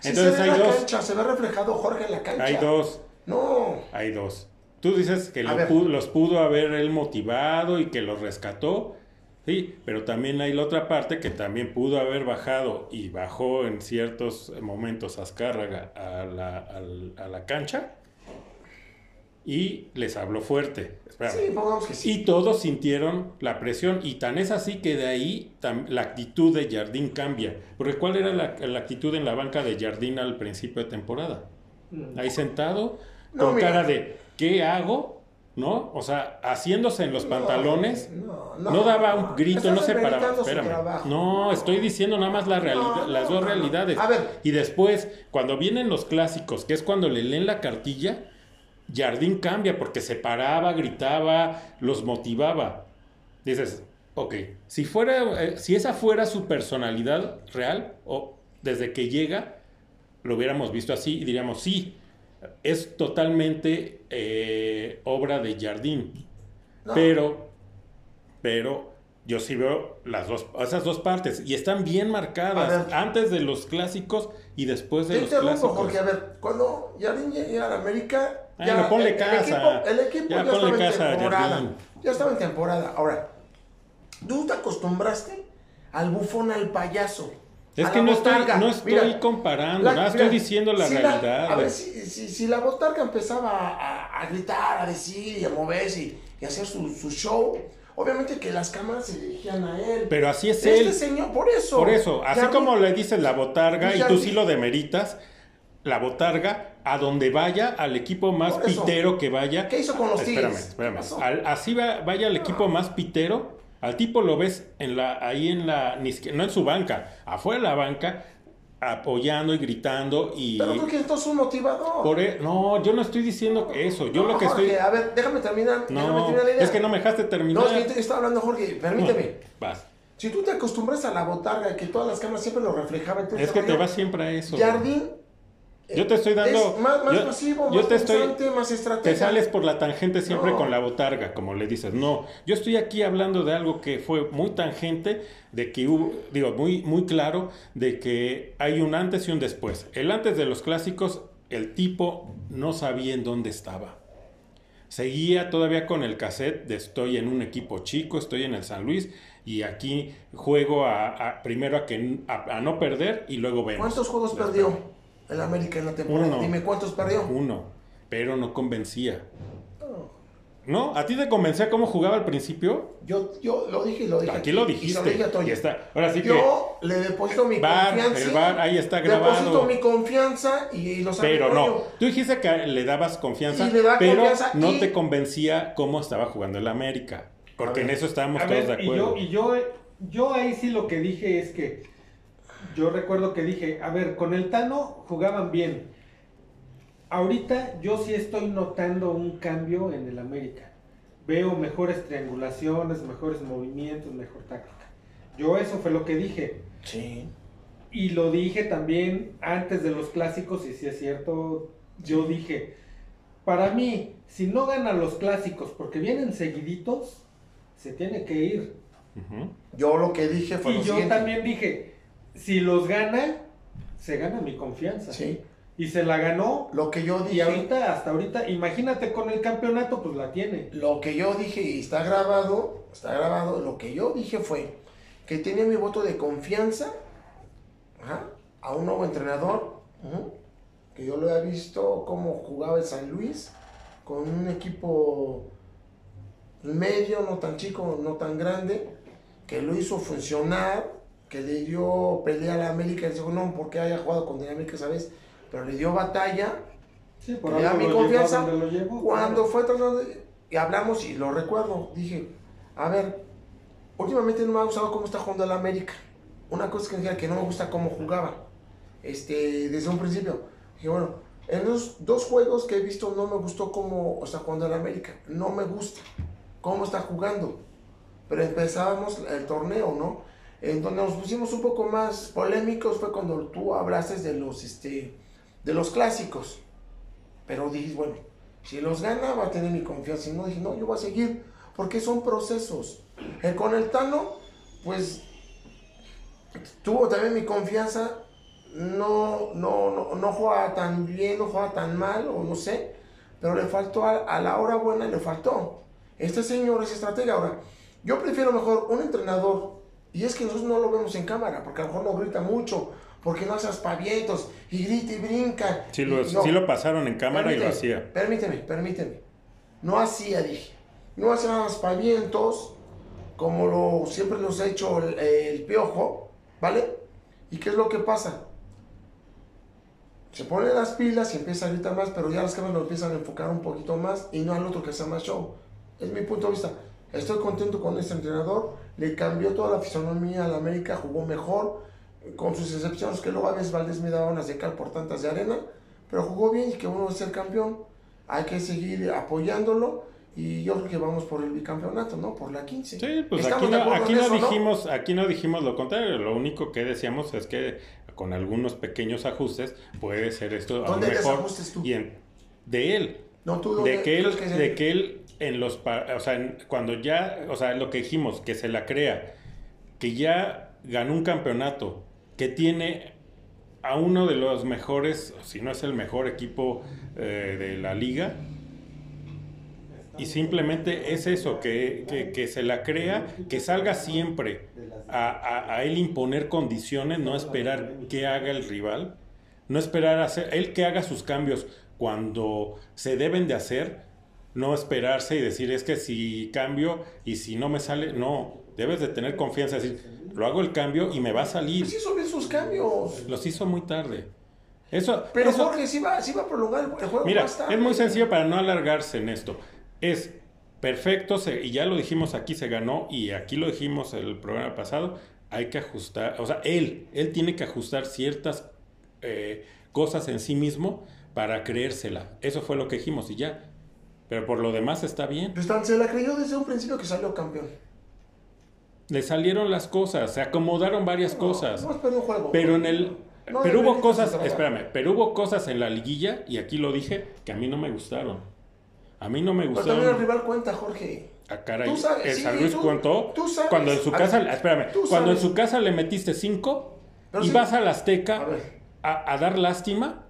si Entonces se ve hay en la dos. cancha, se ve reflejado Jorge en la cancha. Hay dos, No, hay dos. Tú dices que lo pudo- los pudo haber él motivado y que los rescató. Sí, pero también hay la otra parte que también pudo haber bajado y bajó en ciertos momentos Azcárraga a la, a la cancha y les habló fuerte. Sí, pongamos que sí. Y todos sintieron la presión y tan es así que de ahí tam- la actitud de Jardín cambia. Porque ¿cuál era la, la actitud en la banca de Jardín al principio de temporada? Mm. Ahí sentado, No, con mira. cara de ¿qué hago? ¿No? O sea, haciéndose en los No, pantalones. no, No, no, daba un grito, no se paraba. Espérame. No, estoy diciendo nada más la realidad, No, las dos realidades. A ver. Y después, cuando vienen los clásicos, que es cuando le leen la cartilla, Jardín cambia porque se paraba, gritaba, los motivaba. Dices, ok, si fuera, eh, si esa fuera su personalidad real, o desde que llega, lo hubiéramos visto así y diríamos, sí, es totalmente eh, obra de Jardín. No. Pero, pero yo sí veo las dos, esas dos partes y están bien marcadas ver. antes de los clásicos y después de Te los clásicos. Jorge. A ver, cuando Jardín llega a la América. Bueno, ponle el, casa. El equipo, el equipo Ya ya, ponle estaba casa en temporada. Jardín. Ya estaba en temporada. Ahora, tú te acostumbraste al bufón, al payaso. Es que no estoy, no estoy Mira, comparando, la- nada, mira, estoy diciendo la si realidad. a ver, si, si, si la botarga empezaba a, a- gritar, a decir y a moverse y, y hacer su, su show, obviamente que las cámaras se dirigían a él. Pero así es este él. señor, por eso. Por eso, así como le dices la botarga Y tú sí lo demeritas, la botarga a donde vaya, al equipo más pitero que vaya. ¿Qué hizo con los Espérame, Tigres? espérame. Al- así va- vaya al equipo más pitero, al tipo lo ves en la, ahí en la, no en su banca, afuera de la banca, apoyando y gritando y... Pero tú quieres todo un motivador. por e- no, yo no estoy diciendo eso, yo No, lo que Jorge, estoy... A ver, déjame terminar. déjame terminar la idea. es que no me dejaste terminar. No, es que yo estaba hablando, Jorge. Permíteme. No, vas. Si tú te acostumbras a la botarga, que todas las cámaras siempre lo reflejaban. Es que te vas siempre a eso. Jardín. Yo te estoy dando- Es más, más yo- pasivo, yo más te estoy- más estratégico. Te sales por la tangente siempre No. con la botarga, como le dices. No, yo estoy aquí hablando de algo que fue muy tangente, de que hubo, digo, muy, muy claro, de que hay un antes y un después. El antes de los clásicos, el tipo no sabía en dónde estaba. Seguía todavía con el cassette de estoy en un equipo chico, estoy en el San Luis y aquí juego a, primero a, que, a, no perder y luego vemos. ¿Cuántos juegos perdió el América en la temporada? Dime cuántos perdió. Uno, pero no convencía. ¿No? ¿A ti te convencía cómo jugaba al principio? Yo, yo lo dije y lo dije. Aquí, lo dijiste. Y está. Ahora sí yo le deposito mi confianza. El bar, ahí está grabado. Deposito mi confianza y, lo Pero no. Tú dijiste que le dabas confianza, pero no te convencía cómo estaba jugando el América. Porque en eso estábamos todos de acuerdo. Y, yo, y yo, yo ahí sí lo que dije es que. Yo recuerdo que dije, a ver, con el Tano jugaban bien ahorita yo sí estoy notando un cambio en el América. Veo mejores triangulaciones, mejores movimientos, mejor táctica. Yo eso fue lo que dije. Sí. Y lo dije también antes de los clásicos, y si es cierto, yo dije, para mí, si no ganan los clásicos porque vienen seguiditos, se tiene que ir. Yo lo que dije fue... Y yo también dije, si los gana, se gana mi confianza. Sí. Y se la ganó. Lo que yo dije. Y ahorita, hasta ahorita, imagínate con el campeonato, pues la tiene. Lo que yo dije, y está grabado, está grabado, lo que yo dije fue que tenía mi voto de confianza a un nuevo entrenador, que yo lo había visto cómo jugaba el San Luis, con un equipo medio, no tan chico, no tan grande, que lo hizo funcionar, que le dio pelea a la América, el no porque haya jugado con el América ¿sabes? pero le dio batalla. Sí, por le da mi confianza. Cuando fue tratando y hablamos y lo recuerdo, dije, a ver, últimamente no me ha gustado cómo está jugando el América. Una cosa que, que no me gusta cómo jugaba. Este, desde un principio. Dije, bueno, en los dos juegos que he visto no me gustó cómo está jugando el América. No me gusta cómo está jugando. Pero empezábamos el torneo, ¿no? En donde nos pusimos un poco más polémicos fue cuando tú hablaste de los, este, de los clásicos. Pero dije, bueno, si los gana va a tener mi confianza. Y no dije, no, yo voy a seguir, porque son procesos. El, con el Tano, pues tuvo también mi confianza. No, no, no, no juega tan bien, no juega tan mal, o no sé. Pero le faltó a, la hora buena, le faltó. Este señor es estratega. Ahora, yo prefiero mejor un entrenador. Y es que nosotros no lo vemos en cámara, porque a lo mejor no grita mucho, porque no hace aspavientos y grita y brinca. Sí lo, lo pasaron en cámara y lo hacía. Permíteme, permíteme. No hacía, dije. No hacía aspavientos como lo siempre nos ha hecho el, piojo, ¿vale? ¿Y qué es lo que pasa? Se pone las pilas y empieza a gritar más, pero ya las cámaras lo empiezan a enfocar un poquito más y no al otro que sea más show. Es mi punto de vista. Estoy contento con este entrenador. Le cambió toda la fisonomía a la América, jugó mejor con sus excepciones, que luego a veces Valdés me daba unas de cal por tantas de arena, pero jugó bien y que uno va a ser campeón. Hay que seguir apoyándolo y yo creo que vamos por el bicampeonato, ¿no? Por la 15. Sí, pues aquí no, aquí no dijimos, aquí no dijimos lo contrario, lo único que decíamos es que con algunos pequeños ajustes puede ser esto a ¿Dónde mejor tú? de él. No, tú de que él, de que él en los o sea, cuando ya, o sea, lo que dijimos, que se la crea, que ya ganó un campeonato, que tiene a uno de los mejores, si no es el mejor equipo eh, de la liga. Y simplemente es eso, que, que, se la crea, que salga siempre a, a, él imponer condiciones, no esperar que haga el rival, no esperar hacer, él que haga sus cambios cuando se deben de hacer, no esperarse y decir es que si cambio y si no me sale, no, debes de tener confianza, decir, lo hago el cambio y me va a salir. Pues hizo bien sus cambios. Los hizo muy tarde. Eso, Pero eso, Jorge, sí va, sí va a prolongar el juego mira, más tarde. Es muy sencillo para no alargarse en esto. Es perfecto, y ya lo dijimos aquí, se ganó, y aquí lo dijimos el programa pasado, hay que ajustar, o sea, él, él tiene que ajustar ciertas eh, cosas en sí mismo para creérsela. Eso fue lo que dijimos y ya. Pero por lo demás está bien. Pues se la creyó desde un principio que salió campeón. Le salieron las cosas, se acomodaron varias cosas. No, un juego. Pero en el pero hubo cosas, espérame, pero hubo cosas en la liguilla y aquí lo dije que a mí no me gustaron. A mí no me gustaron. Pero también el rival cuenta, Jorge. A ah, caray, ¿Tú sabes? el San Luis contó cuando en su casa, espérame, cuando en su casa le metiste cinco y vas a la Azteca a, a, dar lástima.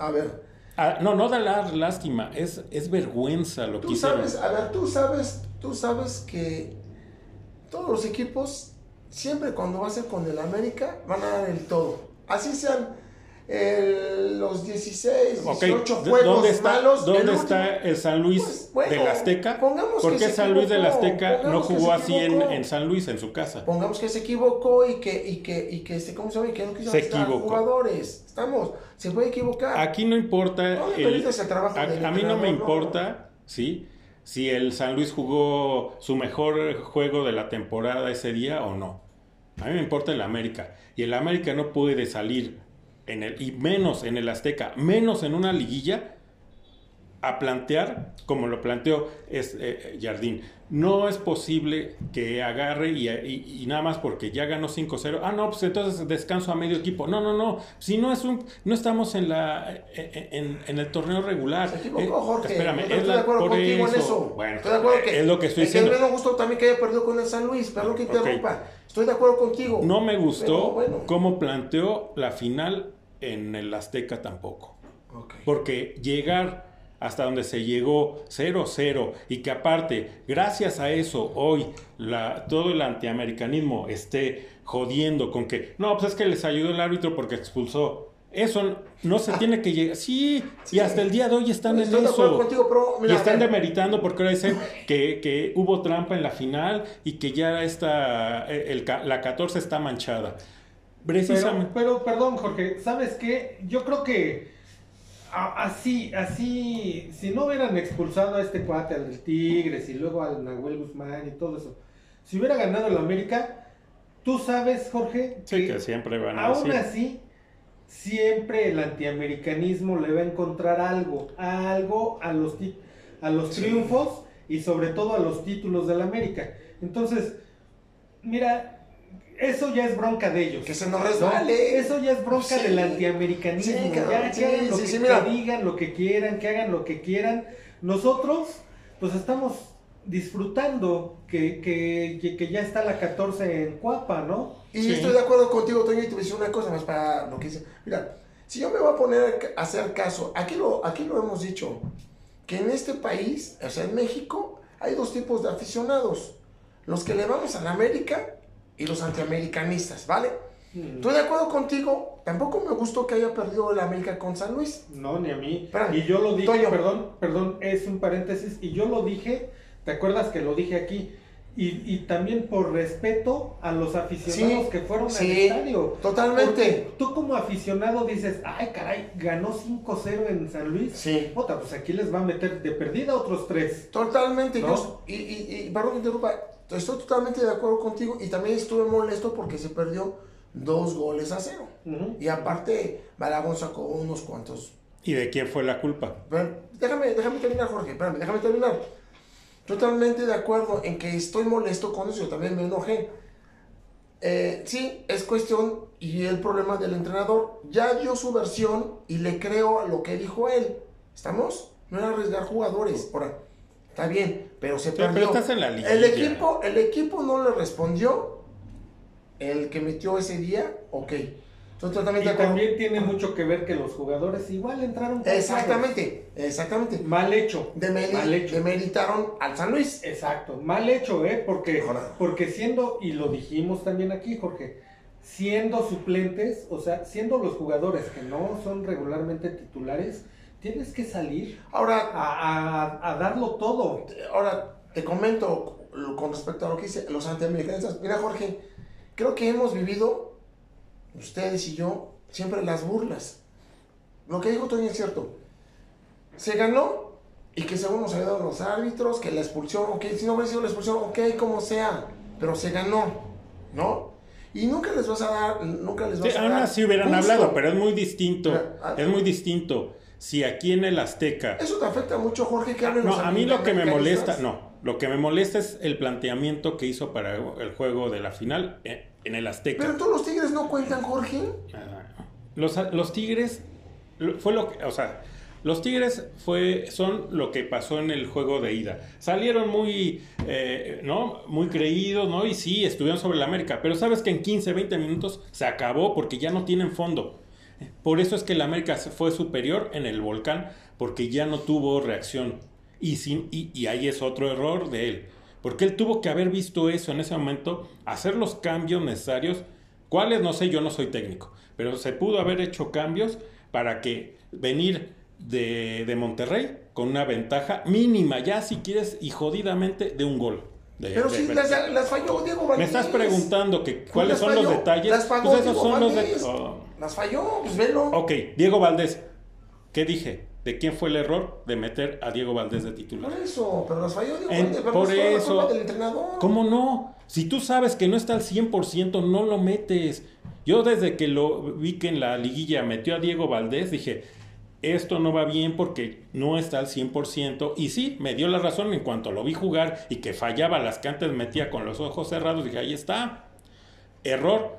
A ver, Ah, no, no da la- lástima, es, es vergüenza lo que Tú hicieron. sabes, a ver, tú sabes, tú sabes que todos los equipos, siempre cuando va a ser con el América, van a dar el todo. Así sean el- los 16, Ok, 18 ¿dó- juegos ¿dónde está, malos. ¿dónde el está el San Luis Pues, bueno, del Azteca? ¿Por qué San Luis del Azteca no jugó así en, San Luis, en su casa? Pongamos que se equivocó y que, y que, y que este, ¿cómo se llama? Y que no quiso Se equivocó. jugadores. Estamos, se puede equivocar. Aquí no importa. No el- trabajo a, mí no me no. importa, ¿sí? Si el San Luis jugó su mejor juego de la temporada ese día o no. A mí me importa el América. Y el América no puede salir, en el, y menos en el Azteca, menos en una liguilla, a plantear como lo planteó eh, Jardín. No es posible que agarre y, y- y nada más porque ya ganó 5-0. Ah, no, pues entonces descanso a medio equipo. No, no, no. Si no es un, no estamos en la eh, en, en el torneo regular. Se equivocó, Eh, Jorge. espérame, Yo es estoy la- de acuerdo por contigo en eso. eso. Bueno, estoy de acuerdo que es lo que estoy diciendo. Que a mí me gustó también que haya perdido con el San Luis, perdón que Ok. interrumpa. Estoy de acuerdo contigo. No me gustó bueno. cómo planteó la final en el Azteca tampoco. Porque llegar hasta donde se llegó 0-0 y que aparte, gracias a eso, hoy la, todo el antiamericanismo esté jodiendo con que, no, pues es que les ayudó el árbitro porque expulsó. Eso no se tiene que llegar. Sí, y hasta el día de hoy están Estoy en eso. contigo, pero y están demeritando porque ahora dicen que, que hubo trampa en la final y que ya está, el, ca- la 14 está manchada. Precisamente. pero, perdón, Jorge, ¿sabes qué? Yo creo que así, así, si no hubieran expulsado a este cuate, al del Tigres y luego al Nahuel Guzmán y todo eso, si hubiera ganado el América, tú sabes, Jorge, sí, que siempre van a aún decir. así, siempre el antiamericanismo le va a encontrar algo, algo a los, a los Sí. triunfos y sobre todo a los títulos del América. Entonces, mira, eso ya es bronca de ellos. que se nos ¿no? resbale. Eso ya es bronca Sí. del antiamericanismo. Sí, ya que hagan lo que, sí, mira. que digan lo que quieran, que hagan lo que quieran. Nosotros, pues estamos disfrutando que, que, que- ya está la 14 en Cuapa, ¿no? Y estoy de acuerdo contigo, Toño, y te voy a decir una cosa más para lo que dice. Mira, si yo me voy a poner a hacer caso, aquí lo, aquí lo hemos dicho, que en este país, o sea, en México, hay dos tipos de aficionados. Los que le vamos a la América y los antiamericanistas, ¿vale? Mm. Estoy de acuerdo contigo, tampoco me gustó que haya perdido el América con San Luis. No, ni a mí. Espérame. Y yo lo dije, perdón, perdón, es un paréntesis. Y yo lo dije, ¿te acuerdas que lo dije aquí? Y, y también por respeto a los aficionados Sí, que fueron al sí, estadio. totalmente. Porque tú como aficionado dices, ay caray, ganó 5-0 en San Luis. Sí. Puta, pues aquí les va a meter de perdida otros tres. Totalmente, ¿No? yo, y, y, y perdón interrumpa, estoy totalmente de acuerdo contigo y también estuve molesto porque se perdió dos goles a cero. Ujú. Y aparte, Malagón sacó unos cuantos. ¿Y de quién fue la culpa? Pero déjame, déjame terminar, Jorge, espérame, déjame terminar. Totalmente de acuerdo en que estoy molesto con eso, yo también me enojé. Eh, sí, es cuestión y el problema del entrenador. Ya dio su versión y le creo a lo que dijo él. ¿Estamos? No era arriesgar jugadores. Ahora, está bien, pero se pero perdió. estás en la liguilla. el, equipo, el equipo no le respondió. El que metió ese día, ok. Y totalmente acuerdo. también tiene mucho que ver que los jugadores igual entraron. Exactamente, exactamente. Mal hecho. Demeri- Mal hecho. demeritaron al San Luis. Exacto, mal hecho, ¿eh? Porque, Ahora. porque siendo, y lo dijimos también aquí, Jorge, siendo suplentes, o sea, siendo los jugadores que no son regularmente titulares, tienes que salir Ahora, a, a- a darlo todo. ahora te comento con respecto a lo que dice los antiamericanistas. Mira, Jorge, creo que hemos vivido, ustedes y yo, siempre las burlas. Lo que dijo Toño es cierto. Se ganó y que según nos ayudaron los árbitros, que la expulsión, ok, si no hubiera sido la expulsión, ok, como sea, pero se ganó, ¿no? Y nunca les vas a dar, nunca les vas Sí, a aún dar. así hubieran gusto. hablado, pero es muy distinto. Pero, ah, Es muy distinto. Si aquí en el Azteca. Eso te afecta mucho, Jorge, que hablen No, los a mí lo que me molesta, no, lo que me molesta es el planteamiento que hizo para el juego de la final eh, en el Azteca. Pero todos los tigres no cuentan, Jorge. Ah, Los, los Tigres fue lo que, o sea, los Tigres fue, son lo que pasó en el juego de ida. Salieron muy, eh, ¿no? Muy creídos, ¿no? Y sí, estuvieron sobre la América. Pero sabes que en 15, 20 minutos se acabó porque ya no tienen fondo. Por eso es que el América fue superior en el volcán, porque ya no tuvo reacción. Y, sin, y, y ahí es otro error de él. Porque él tuvo que haber visto eso en ese momento, hacer los cambios necesarios. ¿Cuáles? No sé, yo no soy técnico. Pero se pudo haber hecho cambios para que venir de, de Monterrey con una ventaja mínima, ya si quieres, y jodidamente de un gol. De, Pero de- sí, las, las falló Diego Valdés. me estás preguntando que cuáles son los detalles. Las pagó Pues esos Diego son los de- Valdés. oh. Las falló, pues velo. Ok, Diego Valdés. ¿Qué dije? ¿De quién fue el error de meter a Diego Valdés de titular? Por eso, pero las falló Diego En- Valdés. Pero por no la eso- culpa del entrenador. ¿Cómo no? Si tú sabes que no está al 100%, no lo metes. Yo desde que lo vi que en la liguilla metió a Diego Valdés, dije, esto no va bien porque no está al 100%. Y sí, me dio la razón en cuanto lo vi jugar y que fallaba las que antes metía con los ojos cerrados. Dije, ahí está. Error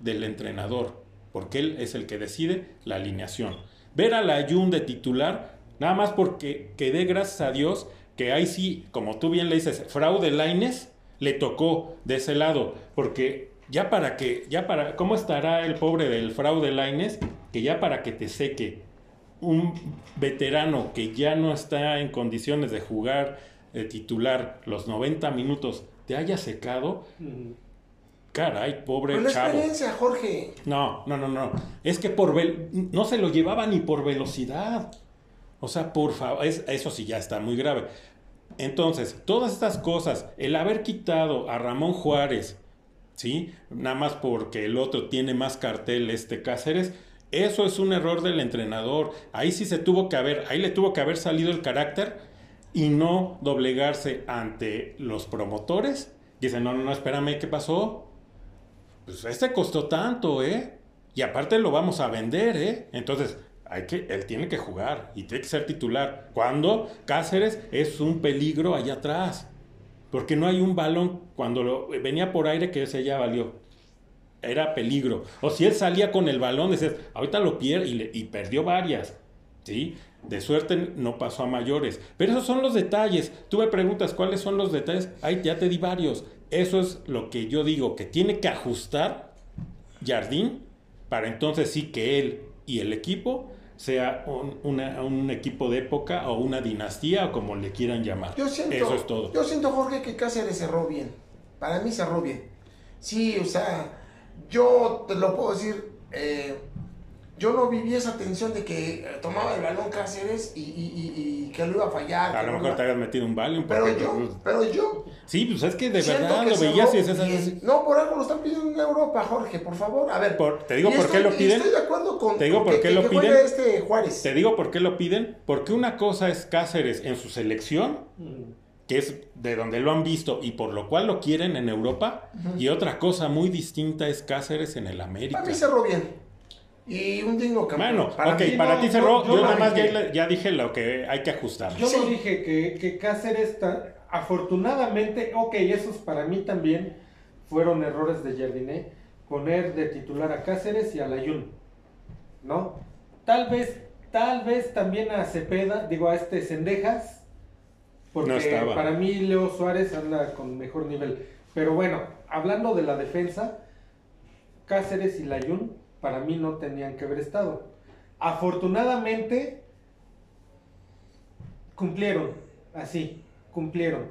del entrenador, porque él es el que decide la alineación. Ver a la Jun de titular, nada más porque quedé gracias a Dios que ahí sí, como tú bien le dices, fraude Laines, le tocó de ese lado, porque ya para que, ya para, ¿cómo estará el pobre del fraude Laines? Que ya para que te seque un veterano que ya no está en condiciones de jugar de titular los 90 minutos, te haya secado. Caray, pobre chavo. experiencia, Jorge. No, no, no, no. Es que por vel- no se lo llevaba ni por velocidad. O sea, por favor, es- eso sí ya está muy grave. Entonces, todas estas cosas, el haber quitado a Ramón Juárez, ¿sí? Nada más porque el otro tiene más cartel, este Cáceres, eso es un error del entrenador. Ahí sí se tuvo que haber, ahí le tuvo que haber salido el carácter y no doblegarse ante los promotores. Dicen, no, no, no, espérame, ¿qué pasó? Pues este costó tanto, ¿eh? Y aparte lo vamos a vender, ¿eh? Entonces, hay que, él tiene que jugar y tiene que ser titular. Cuando Cáceres es un peligro allá atrás. Porque no hay un balón cuando lo, venía por aire que ese ya valió. Era peligro. O si él salía con el balón, decías, ahorita lo pierde y, y perdió varias. ¿Sí? De suerte no pasó a mayores. Pero esos son los detalles. Tú me preguntas cuáles son los detalles. Ahí ya te di varios. Eso es lo que yo digo, que tiene que ajustar Jardín para entonces sí que él y el equipo sea un, una- un equipo de época o una dinastía o como le quieran llamar. Yo siento, Eso es todo. Yo siento, Jorge, que Cáceres cerró bien. Para mí cerró bien. Sí, o sea, yo te lo puedo decir. eh, yo no viví esa tensión de que eh, tomaba el balón Cáceres y, y- y- y que lo iba a fallar. A lo mejor iba- te habías metido un Valium. Pero yo, pero yo. Sí, pues es que de verdad que lo veías y decías, bien. No, por algo lo están pidiendo en Europa, Jorge, por favor. A ver. Por- te digo por qué lo piden. Estoy de acuerdo con. Te digo con por que- qué que- lo que piden. este Juárez. Te digo por qué lo piden. Porque una cosa es Cáceres en su selección, Mm. que es de donde lo han visto y por lo cual lo quieren en Europa. Y otra cosa muy distinta es Cáceres en el América. Para mí cerró bien. Y un digno campeón. Bueno, Para ok, mí, para no, ti cerró. yo Yo, lo nada más ya, ya dije lo que hay que ajustar. Yo Sí. no dije que, que Cáceres, ta- afortunadamente, ok, esos para mí también fueron errores de Jardiné, poner de titular a Cáceres y a Layún, ¿no? Tal vez, tal vez también a Cepeda, digo a este Cendejas, porque No estaba. para mí Leo Suárez anda con mejor nivel. Pero bueno, hablando de la defensa, Cáceres y Layún para mí no tenían que haber estado. Afortunadamente cumplieron, así, cumplieron,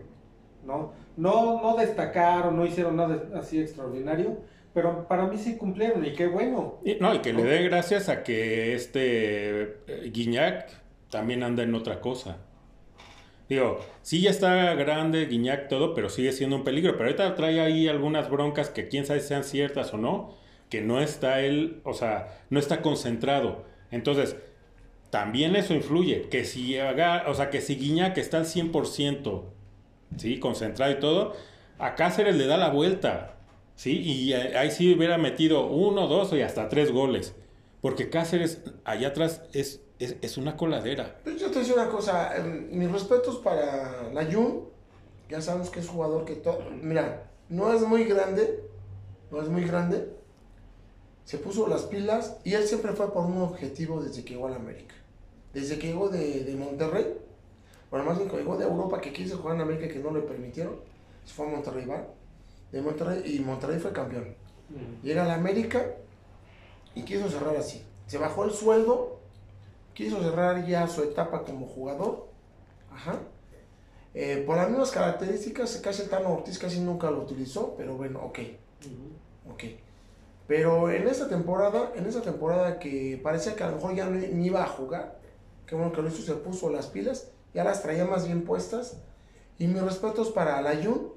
¿no? No, no destacaron, no hicieron nada así extraordinario, pero para mí sí cumplieron y qué bueno. Y- no, y que le dé gracias a que este eh, Guiñac también anda en otra cosa. Digo, sí ya está grande Guiñac todo, pero sigue siendo un peligro. Pero ahorita trae ahí algunas broncas que quién sabe si sean ciertas o no, que no está él, o sea, no está concentrado. Entonces, también eso influye, que si haga, o sea, que si Guiñac está al 100%, ¿sí? Concentrado y todo, a Cáceres le da la vuelta, ¿sí? Y ahí sí hubiera metido uno, dos y hasta tres goles. Porque Cáceres allá atrás es, es, una coladera. Pero yo te voy a decir una cosa, em, mis respetos para la Jun, ya sabemos que es jugador que todo, mira, no es muy grande, no es muy grande, se puso las pilas y él siempre fue por un objetivo desde que llegó a la América. Desde que llegó de, de Monterrey, bueno, más bien que llegó de Europa que quiso jugar en América que no le permitieron, se fue a Monterrey, ¿va? De Monterrey y Monterrey fue campeón. Llega a la América y quiso cerrar así. se bajó el sueldo, quiso cerrar ya su etapa como jugador. Ajá. Eh, por las mismas características, casi el Tano Ortiz casi nunca lo utilizó, pero bueno, ok. Ok. Pero en esta temporada, en esta temporada que parecía que a lo mejor ya no ni iba a jugar, que bueno que lo hizo, se puso las pilas, ya las traía más bien puestas. Y mis respetos para Layun.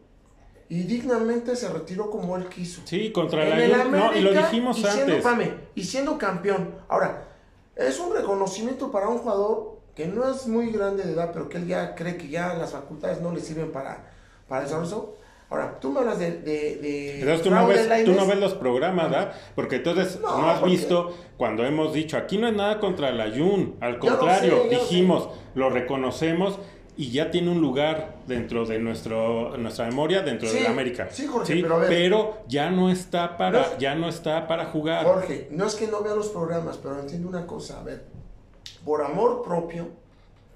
Y dignamente se retiró como él quiso. Sí, contra En la el No, y lo dijimos y siendo, antes. espérame, y siendo campeón. Ahora, es un reconocimiento para un jugador que no es muy grande de edad, pero que él ya cree que ya las facultades no le sirven para, para el desarrollo. Ahora, tú me hablas de... de, de Entonces tú no, ves, tú no ves los programas, ¿verdad? Porque entonces No, no, has porque- visto cuando hemos dicho, aquí no es nada contra la Jun, al lo contrario, sé, ya lo dijimos, lo reconocemos y ya tiene un lugar dentro de nuestro, nuestra memoria, dentro Sí, de la América. sí, Jorge, pero a ver. ya no está para, No es- ya no está para jugar. Jorge, no es que no vea los programas, pero entiendo una cosa, a ver, por amor propio,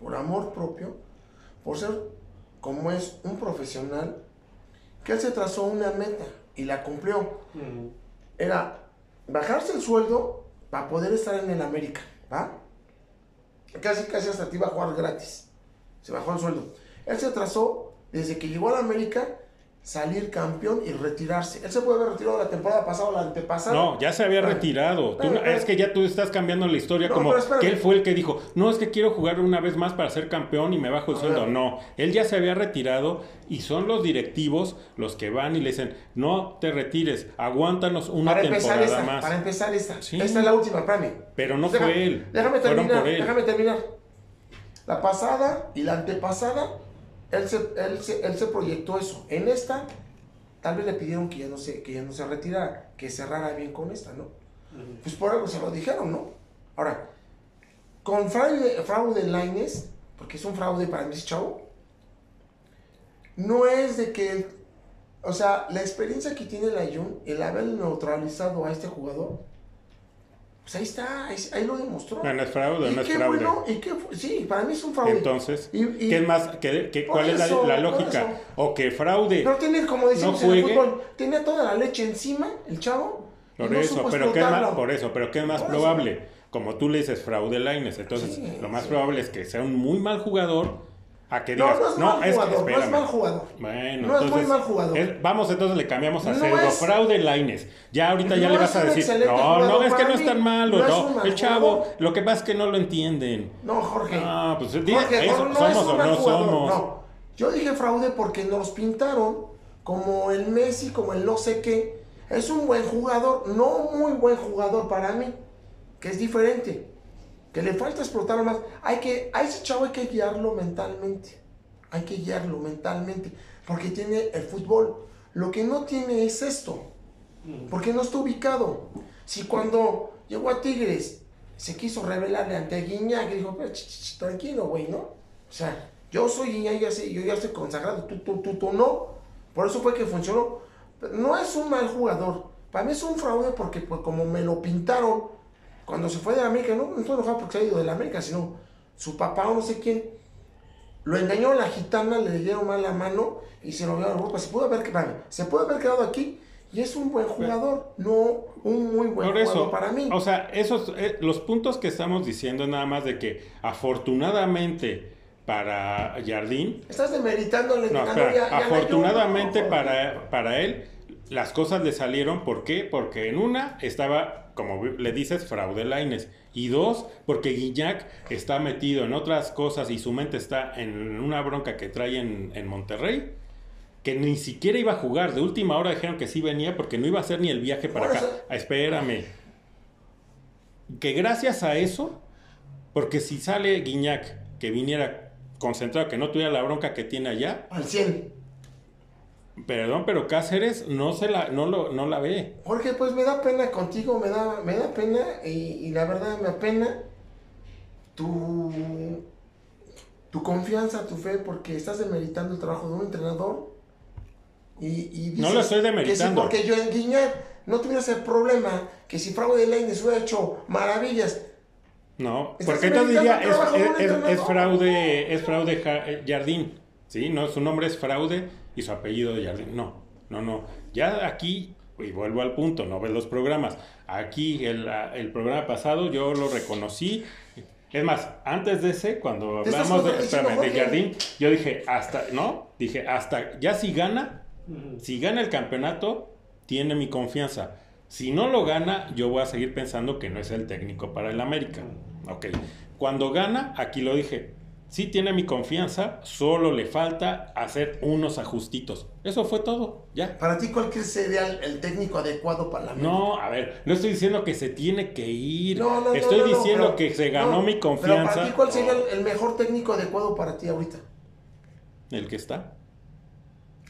por amor propio, por ser como es un profesional, que él se trazó una meta y la cumplió. Era bajarse el sueldo para poder estar en el América, ¿va? Casi, casi hasta te iba a jugar gratis. Se bajó el sueldo. Él se trazó desde que llegó a la América salir campeón y retirarse. Él se puede haber retirado la temporada pasada o la antepasada. No, ya se había retirado. Tú- es que ya tú estás cambiando la historia No, como que él fue el que dijo, no, es que quiero jugar una vez más para ser campeón y me bajo el A sueldo. ver. No, él ya se había retirado y son los directivos los que van y le dicen, no te retires, aguántanos una para empezar temporada esta, más. para empezar esta. Sí. Esta es la última, espérame. Pero no Déjame- fue él, Déjame terminar, él. déjame terminar. La pasada y la antepasada, él se, él, se, él se proyectó eso. En esta, tal vez le pidieron que ya no se, que ya no se retirara, que cerrara bien con esta, ¿no? Pues por algo se lo dijeron, ¿no? Ahora, con fraude, fraude Lainez, porque es un fraude para mí ese chavo, no es de que, o sea, la experiencia que tiene la Jun, el haber neutralizado a este jugador, pues ahí está, ahí, ahí lo demostró. No, no es fraude, no es qué fraude. bueno, y qué sí, para mí es un fraude. Entonces, Y- y- ¿qué más? ¿Qué- qué- ¿Cuál es la, la lógica? O que fraude. Pero tiene, como decimos en el fútbol, tenía toda la leche encima, el chavo. Por no eso, pero ¿qué más, por eso, pero ¿qué es más Por eso. probable? Como tú le dices fraude Laines, entonces Sí, lo más sí. probable es que sea un muy mal jugador a que No, digas, no es no, mal es que jugador, no es espérame". mal jugador. Bueno, No es muy entonces, mal jugador. es- vamos entonces le cambiamos a pseudo fraude Laines. Ya ahorita ya le vas a decir, no, no, es que no es tan malo, No mal el chavo, jugador. lo que pasa es que no lo entienden. No, Jorge. Ah, pues Jorge, eso, somos es o mal no jugador, somos. No. Yo dije fraude porque nos pintaron como el Messi, como el no sé qué. Es un buen jugador, no muy buen jugador para mí, que es diferente. Que le falta explotar más. Hay que, a ese chavo hay que guiarlo mentalmente. Hay que guiarlo mentalmente. Porque tiene el fútbol. Lo que no tiene es esto. Porque no está ubicado. Si cuando llegó a Tigres se quiso revelarle ante Guiñac, dijo, "Pero, ch, ch, ch, tranquilo, güey, ¿no? O sea, yo soy Guiñac, ya sé, yo ya estoy consagrado, tú, tú, tú, tú no. Por eso fue que funcionó. No es un mal jugador. Para mí es un fraude porque pues, como me lo pintaron cuando se fue de la América, no, no estoy enojado porque se ha ido de la América, sino su papá o no sé quién, lo engañó a la gitana, le dieron mal la mano y se lo vio a Europa. Se pudo haber, espérame, se puede haber quedado aquí y es un buen jugador, no un muy buen Por jugador para mí. o sea, esos, eh, los puntos que estamos diciendo nada más de que afortunadamente para Jardín, Estás demeritando al no, espera, y a- y a la afortunadamente para, para él, las cosas le salieron, ¿por qué? Porque en una estaba, como le dices, fraude Laines. Y dos, porque Guiñac está metido en otras cosas y su mente está en una bronca que trae en, en Monterrey, que ni siquiera iba a jugar. De última hora dijeron que sí venía porque no iba a hacer ni el viaje para acá. Ah, Espérame. Que gracias a eso, porque si sale Guiñac que viniera concentrado, que no tuviera la bronca que tiene allá, Al 100. Perdón, pero Cáceres no se la, no lo, no la ve. Jorge, pues me da pena contigo, me da, me da pena y, y la verdad me apena tu, tu confianza, tu fe, porque estás demeritando el trabajo de un entrenador y, y No lo estoy demeritando. Que si porque yo en Guiñac no tuviera ese problema, que si Fraude de Lainez hubiera hecho maravillas, No, porque entonces diría, es, es- es- fraude, es fraude eh, Jardín. Sí, no, su nombre es fraude y su apellido de Jardín. No, no, no. Ya aquí y vuelvo al punto, no ves los programas. Aquí, el, el programa pasado, yo lo reconocí. Es más, antes de ese, cuando hablamos de, espérame, de. Jardín, yo dije, hasta, ¿no? Dije, hasta, ya si gana, si gana el campeonato, tiene mi confianza. Si no lo gana, yo voy a seguir pensando que no es el técnico para el América. Ok. Cuando gana, aquí lo dije, sí tiene mi confianza, solo le falta hacer unos ajustitos. Eso fue todo, ya. Para ti, ¿cuál crees sería el, técnico adecuado para la América? No, a ver, no estoy diciendo que se tiene que ir. No, no, no, estoy no, no, diciendo pero- que se ganó mi Pero confianza. para ti, ¿cuál sería el, el mejor técnico adecuado para ti ahorita? El que está.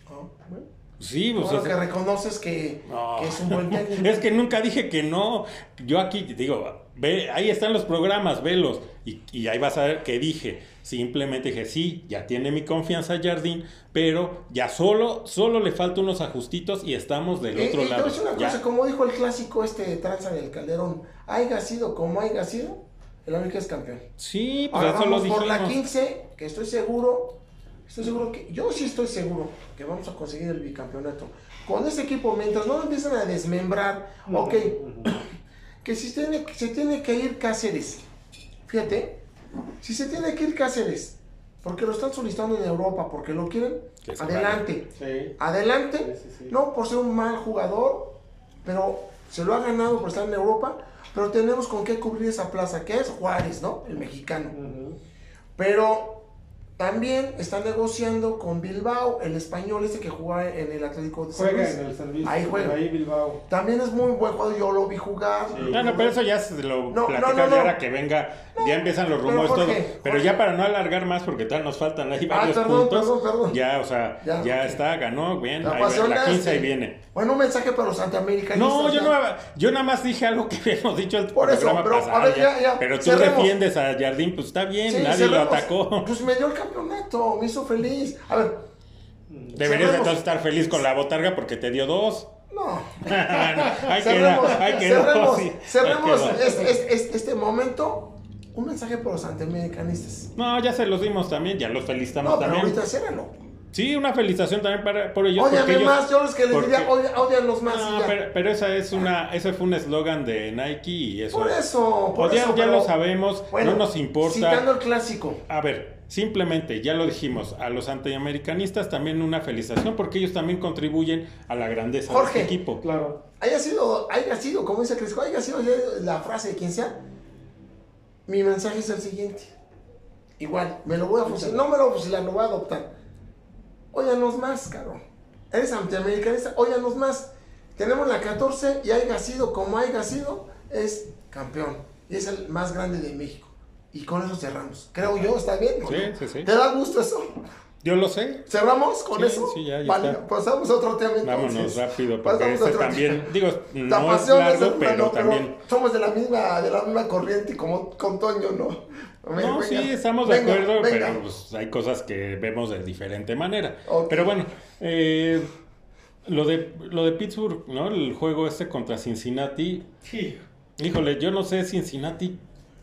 Ah, bueno. Sí, pues, Bueno, o que sea, reconoces que, No. que es un buen técnico. Es que nunca dije que no. Yo aquí digo, ve, ahí están los programas, velos. Y, y ahí vas a ver que dije. Simplemente dije, sí, ya tiene mi confianza Jardín, pero ya solo, solo le falta unos ajustitos y estamos del Y- otro a lado. decir una Ya. cosa, como dijo el clásico este de Tranza del Calderón, haya sido como haya sido, el América es campeón. Sí, pues Ahora eso lo vamos por la dijimos. 15, que estoy seguro, estoy seguro que, yo sí estoy seguro que vamos a conseguir el bicampeonato. Con ese equipo, mientras no lo empiezan a desmembrar, ok, que si tiene, se tiene que ir Cáceres, fíjate, si se tiene que ir Cáceres, porque lo están solicitando en Europa, porque lo quieren, adelante, Sí. adelante, Sí, sí, sí. no por ser un mal jugador, pero se lo ha ganado por estar en Europa, pero tenemos con qué cubrir esa plaza, que es Juárez, ¿no? El mexicano. Pero también está negociando con Bilbao, el español ese que juega en el Atlético de San Juega Luis. en el Luis. Ahí juega. Ahí Bilbao. También es muy buen jugador, yo lo vi jugar. Sí. No, no, pero eso ya se lo No, platicas no, no, ya no. ahora que venga, ya empiezan los pero rumores todo. Pero Jorge. ya para no alargar más, porque tal nos faltan ahí Ah, varios perdón, puntos. perdón, perdón. Ya, o sea, Ya, ya, ok. está, ganó, bien, La ahí va, la de 15 ahí viene. Bueno, un mensaje para los antiamericanistas. No, yo ya. no, yo nada más dije algo que habíamos dicho el Por eso, pero, pasado. a ver, ya. ya, pero tú cerremos. defiendes a Jardín, pues está bien, Sí, nadie lo cerremos. atacó. Pues me dio el campeonato, me hizo feliz. A ver, Deberías cerremos. entonces estar feliz con la botarga porque te dio dos. no. ahí cerremos, queda, quedó. cerremos, este, este- este- este momento. Un mensaje para los antiamericanistas. No, ya se los dimos también, ya los felicitamos No, pero también. ahorita ciérralo. Sí, una felicitación también para, por ellos. ellos- más, yo los que les porque- diría, odia- ódialos más. No, pero, pero esa es una, ese fue un eslogan de Nike y eso. Por eso, por Pues ya, eso. ya pero- lo sabemos, Bueno, no nos importa. Citando el clásico. A ver, simplemente, ya lo dijimos, a los antiamericanistas también una felicitación porque ellos también contribuyen a la grandeza Jorge. de este equipo. Claro. Haya sido, haya sido, como dice Crisco, haya sido la frase de quien sea. Mi mensaje es el siguiente. Igual, me lo voy a fusilar. No me lo voy a fusilar, lo voy a adoptar. Óyanos más, cabrón. Eres antiamericanista, óyanos más. Tenemos la 14 y haya sido como haya sido, es campeón. Y es el más grande de México. Y con eso cerramos. Creo yo, ¿está bien? ¿O Sí, no? sí, sí. ¿Te da gusto eso? Yo lo sé. ¿Cerramos con Sí, eso? sí, ya, ya Vale, está. pasamos a otro tema entonces. Vámonos rápido porque este también, tema. digo, no es pasión es largo, pero no, también... somos de la misma, de la misma corriente como con Toño, ¿no? Venga, No, venga, sí, estamos de acuerdo, pero pues, hay cosas que vemos de diferente manera. Pero bueno, eh, lo, de, lo de Pittsburgh, ¿no? El juego este contra Cincinnati, Sí. híjole, yo no sé Cincinnati,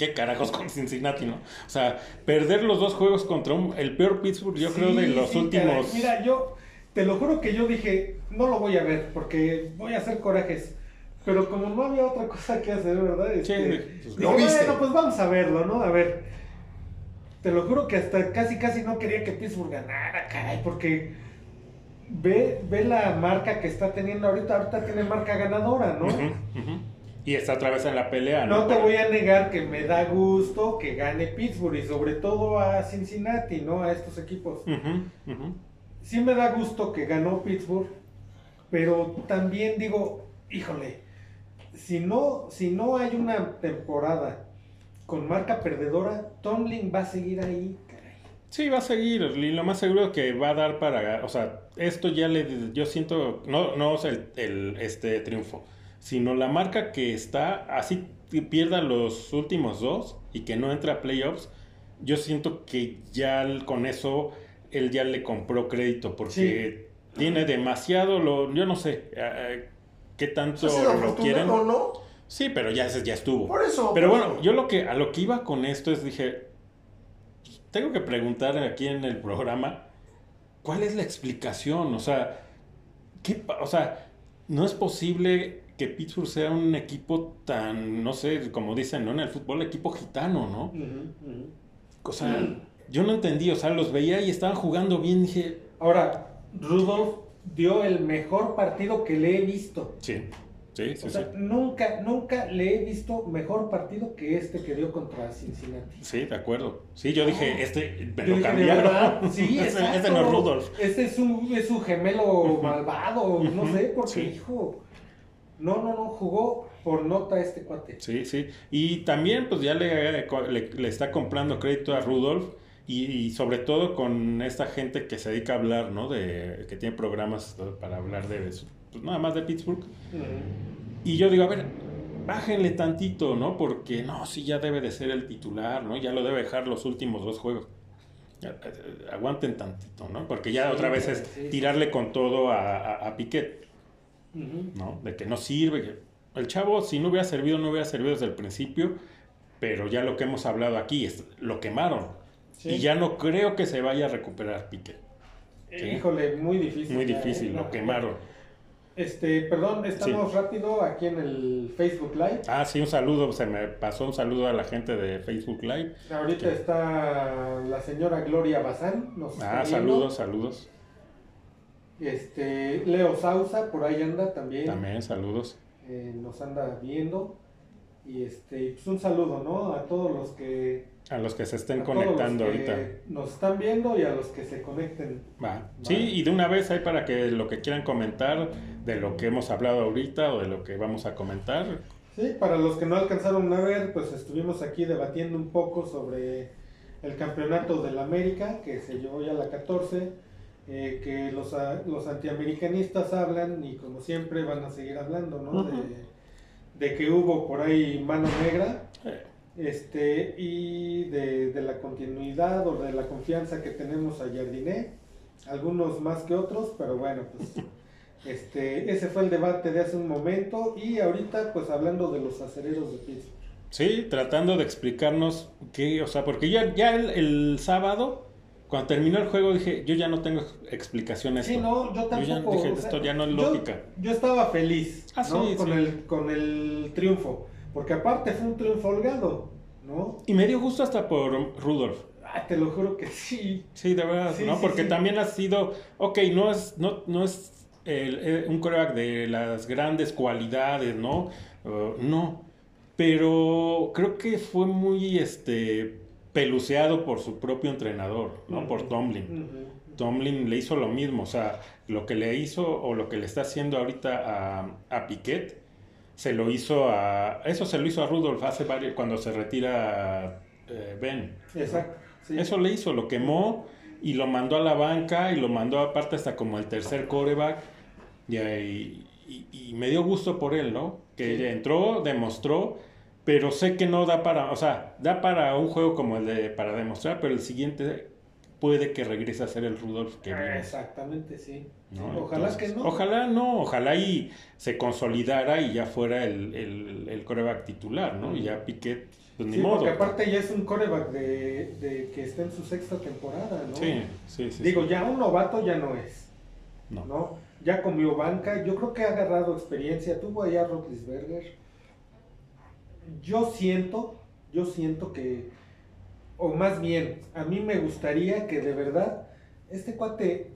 qué carajos con Cincinnati, ¿no? O sea, perder los dos juegos contra un- el peor Pittsburgh, yo creo, de Sí, los sí, últimos... caray. Mira, yo te lo juro que yo dije, no lo voy a ver porque voy a hacer corajes. Pero como no había otra cosa que hacer, ¿verdad? Este, pues, ¿lo viste? Bueno, pues vamos a verlo, ¿no? A ver. Te lo juro que hasta casi casi no quería que Pittsburgh ganara, caray, porque ve, ve la marca que está teniendo ahorita, ahorita tiene marca ganadora, ¿no? Ujú. Y está otra vez en la pelea, ¿no? No te voy a negar que me da gusto que gane Pittsburgh y sobre todo a Cincinnati, ¿no? A estos equipos. Sí me da gusto que ganó Pittsburgh, pero también digo, híjole, si no, si no hay una temporada con marca perdedora, Tomlin va a seguir ahí, caray. Sí, va a seguir, y lo más seguro que va a dar para, o sea, esto ya le, yo siento, no, no es el, el, este triunfo, sino la marca que está, así que pierda los últimos dos y que no entra a playoffs, yo siento que ya con eso él ya le compró crédito, porque tiene demasiado, lo, yo no sé, eh, qué tanto lo quieren. afortunado, ¿no? Sí, pero ya, ya estuvo. Por eso. Pero por bueno, eso. yo lo que a lo que iba con esto es dije, tengo que preguntar aquí en el programa, ¿cuál es la explicación? O sea, ¿qué, o sea, no es posible que Pittsburgh sea un equipo tan, no sé, como dicen, ¿no? En el fútbol, equipo gitano, ¿no? O sea, yo no entendí, o sea, los veía y estaban jugando bien, dije... Ahora, Rudolf dio el mejor partido que le he visto. Sí, sí, sí. O sea, sí. nunca, nunca le he visto mejor partido que este que dio contra Cincinnati. Sí, de acuerdo. Sí, yo dije, este me Yo lo dije, ¿de cambiaron. verdad? Sí, ese no es Rudolph. Este es un, es un gemelo malvado, no sé, porque hijo. No, no, no, jugó por nota este cuate. Sí, sí. Y también, pues ya le, le, le está comprando crédito a Rudolf. Y, y sobre todo con esta gente que se dedica a hablar, ¿no? De, que tiene programas para hablar de eso. Pues nada más de Pittsburgh. Y yo digo, a ver, bájenle tantito, ¿no? Porque no, sí, ya debe de ser el titular, ¿no? Ya lo debe dejar los últimos dos juegos. Eh, Aguanten tantito, ¿no? Porque ya Sí, otra vez es sí. tirarle con todo a, a, a Piquet, ¿no? De que no sirve. que- El chavo, si no hubiera servido, no hubiera servido desde el principio, pero ya lo que hemos hablado aquí es lo quemaron. Sí. Y ya no creo que se vaya a recuperar Piquet. Sí. Híjole, muy difícil. Muy ya, difícil, ¿eh? lo quemaron. Este, perdón, estamos rápido aquí en el Facebook Live. Ah, sí, un saludo, se me pasó un saludo a la gente de Facebook Live. Ahorita está la señora Gloria Bazán. Nos Ah, saludos, saludos. Este, Leo Sausa, por ahí anda también. También saludos. eh, nos anda viendo. Y este, pues un saludo, ¿no? A todos los que. A los que se estén a todos los conectando que ahorita. Nos están viendo y a los que se conecten. Va. Sí, y de una vez hay para que lo que quieran comentar de lo que hemos hablado ahorita o de lo que vamos a comentar. Sí, para los que no alcanzaron a ver, pues estuvimos aquí debatiendo un poco sobre el campeonato del América, que se llevó ya la 14, eh, que los, a- los antiamericanistas hablan y como siempre van a seguir hablando, ¿no? Ujú. de, de que hubo por ahí mano negra este y de, de la continuidad o de la confianza que tenemos a Jardiné, algunos más que otros, pero bueno, pues este ese fue el debate de hace un momento y ahorita pues hablando de los acereros de Pittsburgh. Sí, tratando de explicarnos qué, o sea, porque ya, ya el, el sábado, cuando terminó el juego, dije, yo ya no tengo explicación Sí, esto. no, yo Yo ya tampoco. dije, o sea, esto ya no es yo- lógica. Yo, estaba feliz, Ah, ¿no? sí, con sí. el con el triunfo, porque aparte fue un triunfo holgado, ¿no? Y me dio gusto hasta por Rudolf. Ah, te lo juro que sí. Sí, de verdad, Sí, ¿no? sí, Porque sí. también ha sido, ok, no es, no, no es el- eh, un coreback de las grandes cualidades, ¿no? Uh, no, pero creo que fue muy, este, peluceado por su propio entrenador, ¿no? Por. Tomlin. Tomlin le hizo lo mismo, o sea, lo que le hizo o lo que le está haciendo ahorita a, a Piquet, se lo hizo a, eso se lo hizo a Rudolf hace varios, cuando se retira eh, Ben. Exacto. sí. Eso le hizo, lo quemó y lo mandó a la banca y lo mandó aparte hasta como el tercer coreback. Y, y- y- y me dio gusto por él, ¿no? Que Sí. entró, demostró, pero sé que no da para, o sea, da para un juego como el de para demostrar, pero el siguiente puede que regrese a ser el Rudolf que Ah, vimos. Exactamente, sí. ¿no? Ojalá Entonces, que no. Ojalá no, ojalá y se consolidara y ya fuera el, el, el coreback titular, ¿no? Y ya Piquet, pues ni Sí, modo. porque aparte ya es un coreback de, de que está en su sexta temporada, ¿no? Sí, sí, sí. Digo, sí. ya un novato ya no es, No. ¿no? Ya comió banca, yo creo que ha agarrado experiencia, tuvo allá a Roethlisberger. Yo siento, yo siento que, o más bien, a mí me gustaría que de verdad este cuate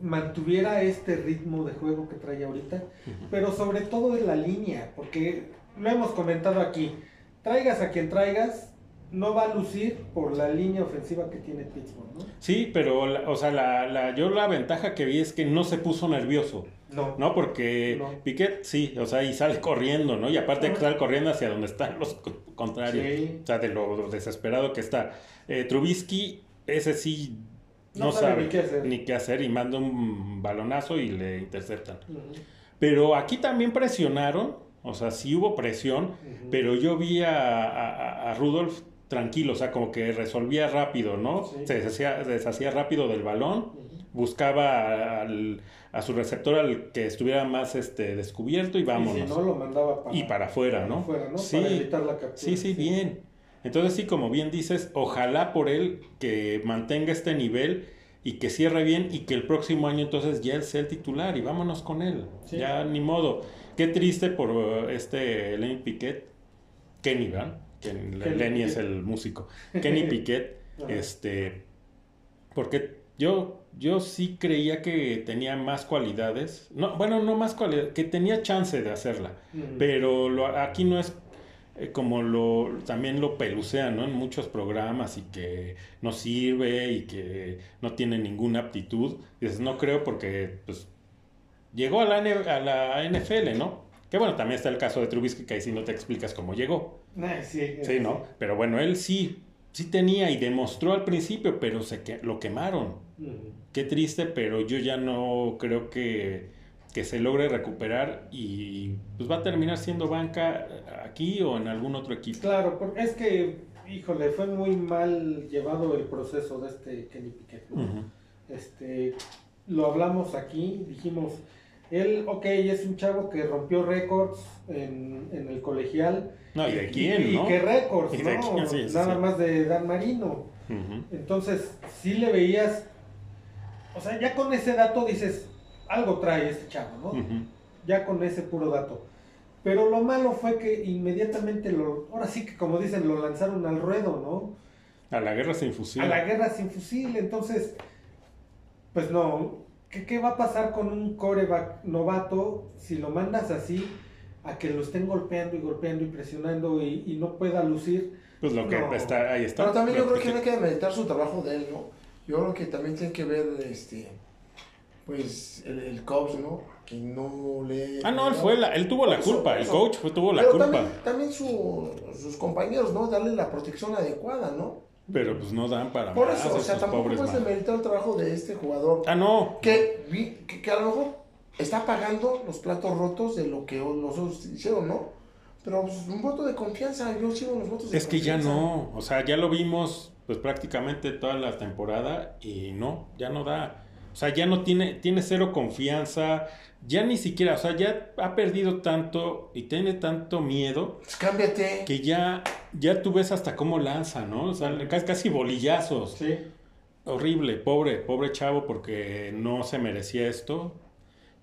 mantuviera este ritmo de juego que trae ahorita, pero sobre todo en la línea, porque lo hemos comentado aquí, traigas a quien traigas, no va a lucir por la línea ofensiva que tiene Pittsburgh, ¿no? Sí, pero, o sea, la, la, yo la ventaja que vi es que no se puso nervioso, No. ¿no? Porque No. Piquet, sí, o sea, y sale corriendo, ¿no? Y aparte Ajá. sale corriendo hacia donde están los co- contrarios. Sí. O sea, de lo desesperado que está. Eh, Trubisky, ese sí no, No sabe sabe ni qué hacer. ni qué hacer y manda un balonazo y le interceptan. Pero aquí también presionaron, o sea, sí hubo presión, pero yo vi a, a- a Rudolf tranquilo, o sea, como que resolvía rápido, ¿no? Sí. Se deshacía, deshacía rápido del balón. Buscaba al- a su receptor al que estuviera más este, descubierto y vámonos. Y si no, lo mandaba para, Y para afuera, ¿no? Sí. Para evitar la captura. Sí, sí, bien. Entonces sí, como bien dices, ojalá por él que mantenga este nivel y que cierre bien y que el próximo año entonces ya él sea el titular y vámonos con él. Sí. Ya ni modo. Qué triste por este Lenny Piquet, Kenny, ¿verdad? Kenny Lenny es el músico. Kenny Piquet, este, porque yo, yo sí creía que tenía más cualidades. No, bueno, no más cualidades, que tenía chance de hacerla. Pero lo, aquí no es eh, como lo también lo pelucean, ¿no? En muchos programas y que no sirve y que no tiene ninguna aptitud. Dices, no creo porque pues llegó a la, a la NFL, ¿no? Que bueno, también está el caso de Trubisky que ahí sí no te explicas cómo llegó. Ah, sí, Sí, ¿no? Pero bueno, él sí, sí tenía y demostró al principio, pero se que, lo quemaron. Ujú. Qué triste, pero yo ya no creo que, que se logre recuperar y pues va a terminar siendo banca aquí o en algún otro equipo. Claro, porque es que, híjole, fue muy mal llevado el proceso de este Kenny Piquet. Este, lo hablamos aquí, dijimos, él, ok, es un chavo que rompió récords en, en el colegial. No, ¿y de quién, y, no? qué récords, ¿Y de ¿no? quién? Sí, sí, Nada sí. más de Dan Marino. Entonces, sí le veías, o sea, ya con ese dato dices, algo trae este chavo, ¿no? Ya con ese puro dato. Pero lo malo fue que inmediatamente lo, ahora sí que como dicen, lo lanzaron al ruedo, ¿no? A la guerra sin fusil. A la guerra sin fusil. Entonces, pues no. ¿Qué, qué va a pasar con un coreback novato si lo mandas así a que lo estén golpeando y golpeando y presionando y, y no pueda lucir? Pues lo que No. está, ahí está. Pero también yo creo que hay que meditar su trabajo de él, ¿no? Yo creo que también tiene que ver, este, pues, el, el coach, ¿no? Que no le... Ah, no, él fue la, él tuvo la Eso, culpa, el eso. coach fue, tuvo la Pero culpa. también, también su- sus compañeros, ¿no? Darle la protección adecuada, ¿no? Pero pues no dan para Por más eso, o sea, tampoco puedes demeritar el trabajo de este jugador. Ah, no. Que, que, que a lo mejor está pagando los platos rotos de lo que los otros hicieron, ¿no? Pero pues, un voto de confianza, yo sigo los votos de Es que ya confianza. no, o sea, ya lo vimos pues prácticamente toda la temporada y no, ya no da. O sea, ya no tiene, tiene cero confianza, ya ni siquiera, o sea, ya ha perdido tanto y tiene tanto miedo Pues cámbiate. que ya, ya tú ves hasta cómo lanza, ¿no? O sea, casi, casi bolillazos. Sí. Horrible, pobre, pobre chavo porque no se merecía esto,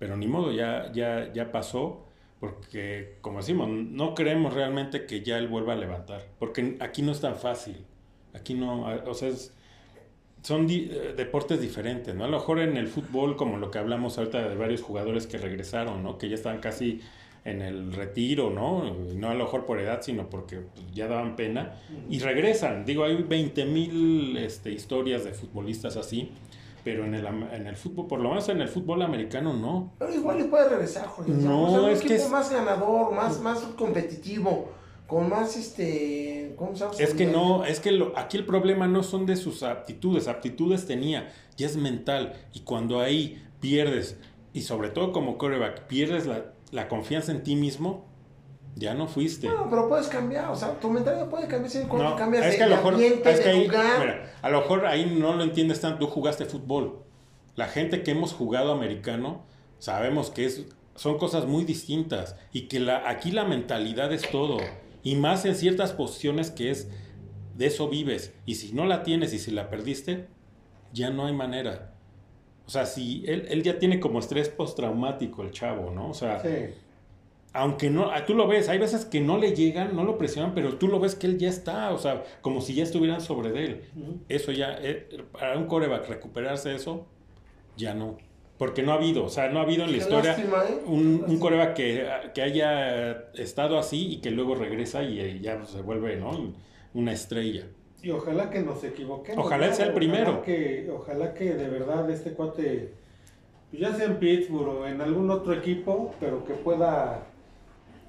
pero ni modo, ya, ya, ya pasó, porque como decimos, no creemos realmente que ya él vuelva a levantar, porque aquí no es tan fácil, aquí no, o sea, es- son di- eh, deportes diferentes, ¿no? A lo mejor en el fútbol, como lo que hablamos ahorita de varios jugadores que regresaron, ¿no? Que ya están casi en el retiro, ¿no? No a lo mejor por edad, sino porque pues, ya daban pena y regresan. Digo, hay 20 mil este, historias de futbolistas así, pero en el, en el fútbol, por lo menos en el fútbol americano, no. Pero igual le puede regresar, Jorge. No, O sea, un es que es- más ganador, más, más competitivo, con más, este, ¿cómo se llama? Es que no, es que lo- aquí el problema no son de sus aptitudes, aptitudes tenía, ya es mental. Y cuando ahí pierdes, y sobre todo como coreback, pierdes la, la confianza en ti mismo, ya no fuiste. Bueno, pero puedes cambiar, o sea, tu mentalidad puede cambiar si cuando No, cambias es que a lo mejor, ambiente, es que ahí, lugar. mira, a lo mejor ahí no lo entiendes tanto, tú jugaste fútbol. La gente que hemos jugado americano, sabemos que es, son cosas muy distintas y que la, aquí la mentalidad es todo. Y más en ciertas posiciones que es, de eso vives. Y si no la tienes y si la perdiste, ya no hay manera. O sea, si él, él ya tiene como estrés postraumático el chavo, ¿no? O sea, Sí. Aunque no, ah, tú lo ves, hay veces que no le llegan, no lo presionan, pero tú lo ves que él ya está, o sea, como si ya estuvieran sobre de él. Eso ya, eh, para un coreback recuperarse eso, ya no. Porque no ha habido, o sea, no ha habido en la historia lástima, ¿eh? un, un coreback que, que haya estado así y que luego regresa y, eh, ya se vuelve, ¿no? Una estrella. Y ojalá que nos equivoquemos. Ojalá sea el primero. Ojalá que, ojalá que de verdad este cuate, pues ya sea en Pittsburgh o en algún otro equipo, pero que pueda,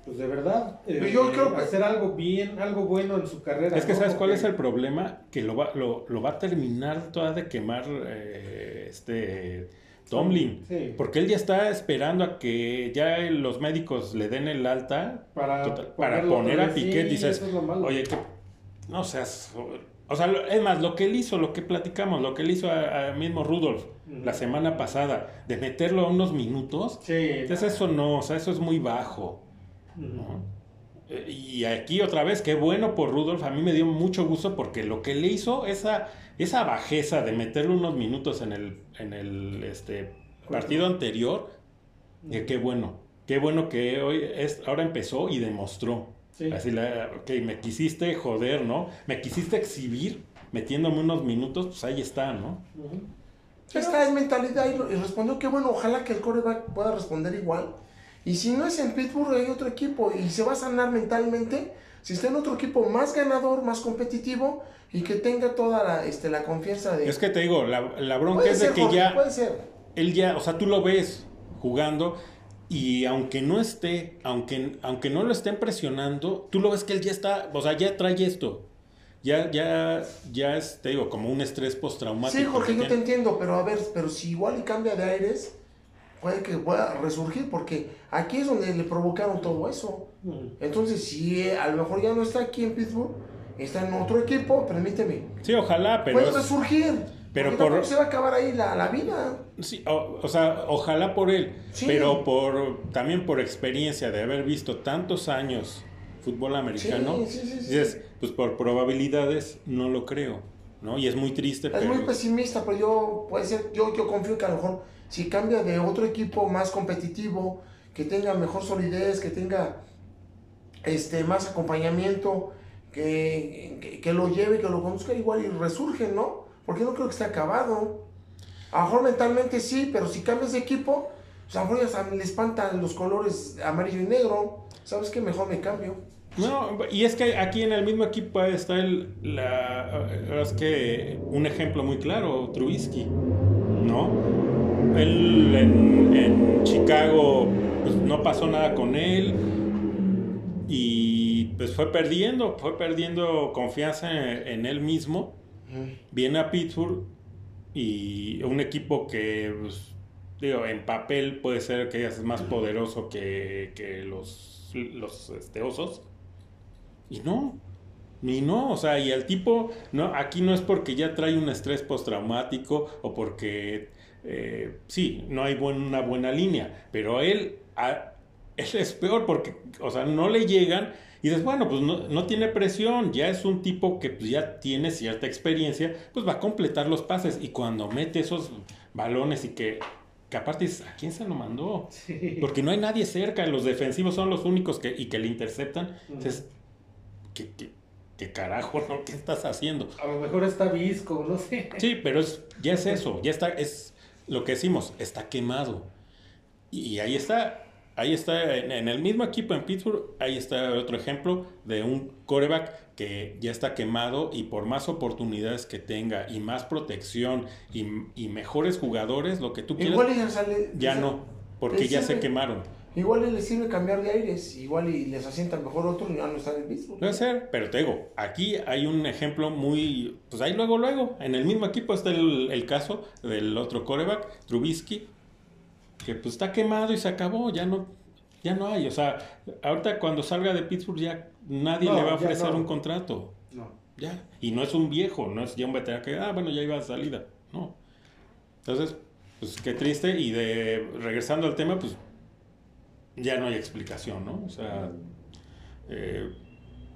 pues de verdad, eh, Pero yo creo que- hacer algo bien, algo bueno en su carrera. Es que ¿no? ¿sabes cuál es el problema? Que lo va, lo, lo va a terminar toda de quemar eh, este Tomlin. Sí. Porque él ya está esperando a que ya los médicos le den el alta Para, Total, para poner a. Piquet, Sí, dices, eso es lo malo. oye, que no seas... O sea, lo- es más, lo que él hizo, lo que platicamos, lo que él hizo a, a mismo Rudolf la semana pasada, de meterlo a unos minutos, Sí. entonces eso no, o sea, eso es muy bajo. Eh, Y aquí otra vez, qué bueno por Rudolf. A mí me dio mucho gusto porque lo que le hizo, esa, esa bajeza de meterle unos minutos en el, en el este, partido anterior, eh, qué bueno. Qué bueno que hoy es, ahora empezó y demostró. Sí. Así, la, ok, me quisiste joder, ¿no? Me quisiste exhibir metiéndome unos minutos, pues ahí está, ¿no? Ujú. Esta es mentalidad y, y respondió que bueno, ojalá que el coreback pueda responder igual. Y si no es en Pittsburgh, hay otro equipo y se va a sanar mentalmente. Si está en otro equipo más ganador, más competitivo y que tenga toda la, este, la confianza de. Es que te digo, la, la bronca puede es de ser, que Jorge, ya... Puede ser. él ya, o sea, tú lo ves jugando y aunque no esté, aunque, aunque no lo estén presionando, tú lo ves que él ya está, o sea, ya trae esto. Ya, ya, ya es, te digo, como un estrés postraumático. Sí, Jorge, yo te entiendo, pero a ver, pero si igual y cambia de aires, puede que pueda resurgir, porque aquí es donde le provocaron todo eso. Ujú. Entonces, si eh, a lo mejor ya no está aquí en Pittsburgh, está en otro equipo, permíteme, Sí, ojalá, pero... puede es- resurgir. pero por- se va a acabar ahí la, la vida. Sí, o, o sea, ojalá por él, Sí. pero por también por experiencia de haber visto tantos años fútbol americano, Sí, sí, sí, sí. dices, pues por probabilidades no lo creo, ¿no? Y es muy triste, Es pero muy pesimista, pero yo puede ser, yo, yo confío que a lo mejor si cambia de otro equipo más competitivo, que tenga mejor solidez, que tenga este más acompañamiento, que, que, lo lleve, que lo conduzca igual y resurge, ¿no? Porque no creo que esté acabado. A lo mejor mentalmente sí, pero si cambias de equipo, pues a lo mejor ya le espantan los colores amarillo y negro. ¿Sabes qué? Mejor me cambio. No, y es que aquí en el mismo equipo está el, la, es que un ejemplo muy claro, Trubisky, ¿no? Él en, en Chicago pues, no pasó nada con él y pues fue perdiendo, fue perdiendo confianza en, en él mismo. Viene a Pittsburgh y un equipo que, pues, digo, en papel puede ser que es más poderoso que, que los, los este, osos. Y no, ni no, o sea, y el tipo, no, aquí no es porque ya trae un estrés postraumático o porque, eh, sí, no hay buen- una buena línea, pero él, a- él es peor porque, o sea, no le llegan y dices, bueno, pues no, no tiene presión, ya es un tipo que pues, ya tiene cierta experiencia, pues va a completar los pases y cuando mete esos balones y que, que aparte dices, ¿a quién se lo mandó? Sí. Porque no hay nadie cerca, los defensivos son los únicos que, y que le interceptan. Entonces, ¿qué, qué, qué carajo, no? ¿Qué estás haciendo? A lo mejor está visco, no sé. Sí, pero es, ya es eso, ya está, es lo que decimos, está quemado. Y ahí está, ahí está, en, en el mismo equipo en Pittsburgh, ahí está otro ejemplo de un coreback que ya está quemado y por más oportunidades que tenga y más protección y, y mejores jugadores, lo que tú quieras, ya sale. ya no, porque ya se quemaron. Igual les sirve cambiar de aires, igual y les asienta mejor otro y ya no están en Pittsburgh. Puede ser, pero te digo, aquí hay un ejemplo muy, pues ahí luego, luego, en el mismo equipo está el, el caso del otro coreback, Trubisky, que pues está quemado y se acabó, ya no, ya no hay, o sea, ahorita cuando salga de Pittsburgh ya nadie No, le va a ofrecer no. un contrato, No. ya, y no es un viejo, no es ya un veterano que, ah, bueno, ya iba a salida, no. Entonces, pues qué triste, y de, regresando al tema, pues ya no hay explicación, ¿no? O sea, eh,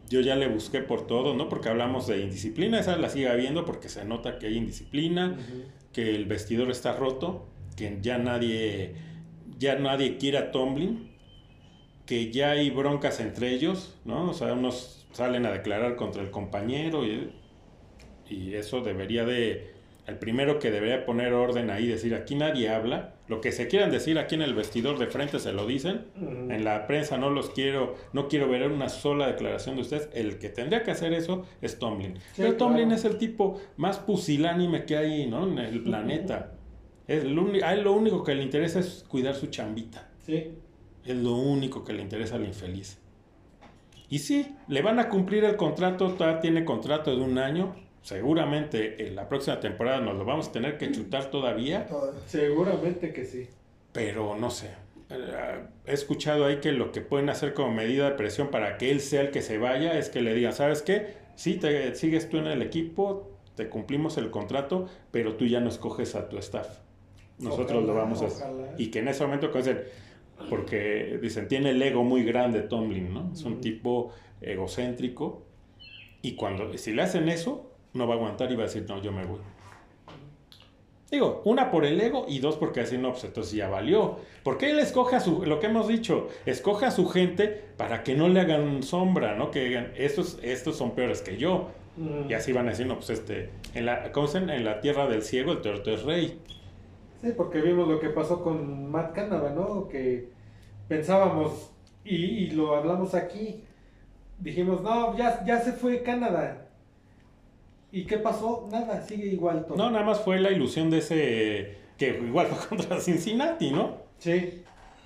yo ya le busqué por todo, ¿no? Porque hablamos de indisciplina, esa la sigue habiendo porque se nota que hay indisciplina, que el vestidor está roto, que ya nadie, ya nadie quiere a Tomlin, que ya hay broncas entre ellos, ¿no? O sea, unos salen a declarar contra el compañero y, y eso debería de, el primero que debería poner orden ahí, decir, aquí nadie habla, lo que se quieran decir aquí en el vestidor de frente se lo dicen, en la prensa no los quiero, no quiero ver una sola declaración de ustedes. El que tendría que hacer eso es Tomlin. Pero Tomlin claro. es el tipo más pusilánime que hay ¿no? en el planeta. Es uni- a él lo único que le interesa es cuidar su chambita. Sí. Es lo único que le interesa al infeliz. Y sí, le van a cumplir el contrato, todavía tiene contrato de un año. Seguramente en la próxima temporada nos lo vamos a tener que chutar todavía. Seguramente que sí. pero no sé. Eh, He escuchado ahí que lo que pueden hacer como medida de presión para que él sea el que se vaya es que le digan, ¿sabes qué? Sí, te sigues tú en el equipo, te cumplimos el contrato, pero tú ya no escoges a tu staff. Nosotros Ojalá, lo vamos a hacer. ojalá. Y que en ese momento porque dicen, tiene el ego muy grande Tomlin, ¿no? Es un tipo egocéntrico y cuando, si le hacen eso, no va a aguantar y va a decir, no, yo me voy. Digo, una por el ego y dos porque así no, pues entonces ya valió. Porque él escoge a su, lo que hemos dicho, escoge a su gente para que no le hagan sombra, ¿no? Que digan, estos, estos son peores que yo. Y así van a decir, no, pues este, en la, ¿cómo se En la tierra del ciego el torto es rey. Sí, porque vimos lo que pasó con Matt Canada, ¿no? Que pensábamos, y, y lo hablamos aquí, dijimos, no, ya, ya se fue Canadá. ¿Y qué pasó? Nada, sigue igual todo. No, nada más fue la ilusión de ese, que igual fue contra Cincinnati, ¿no? Sí.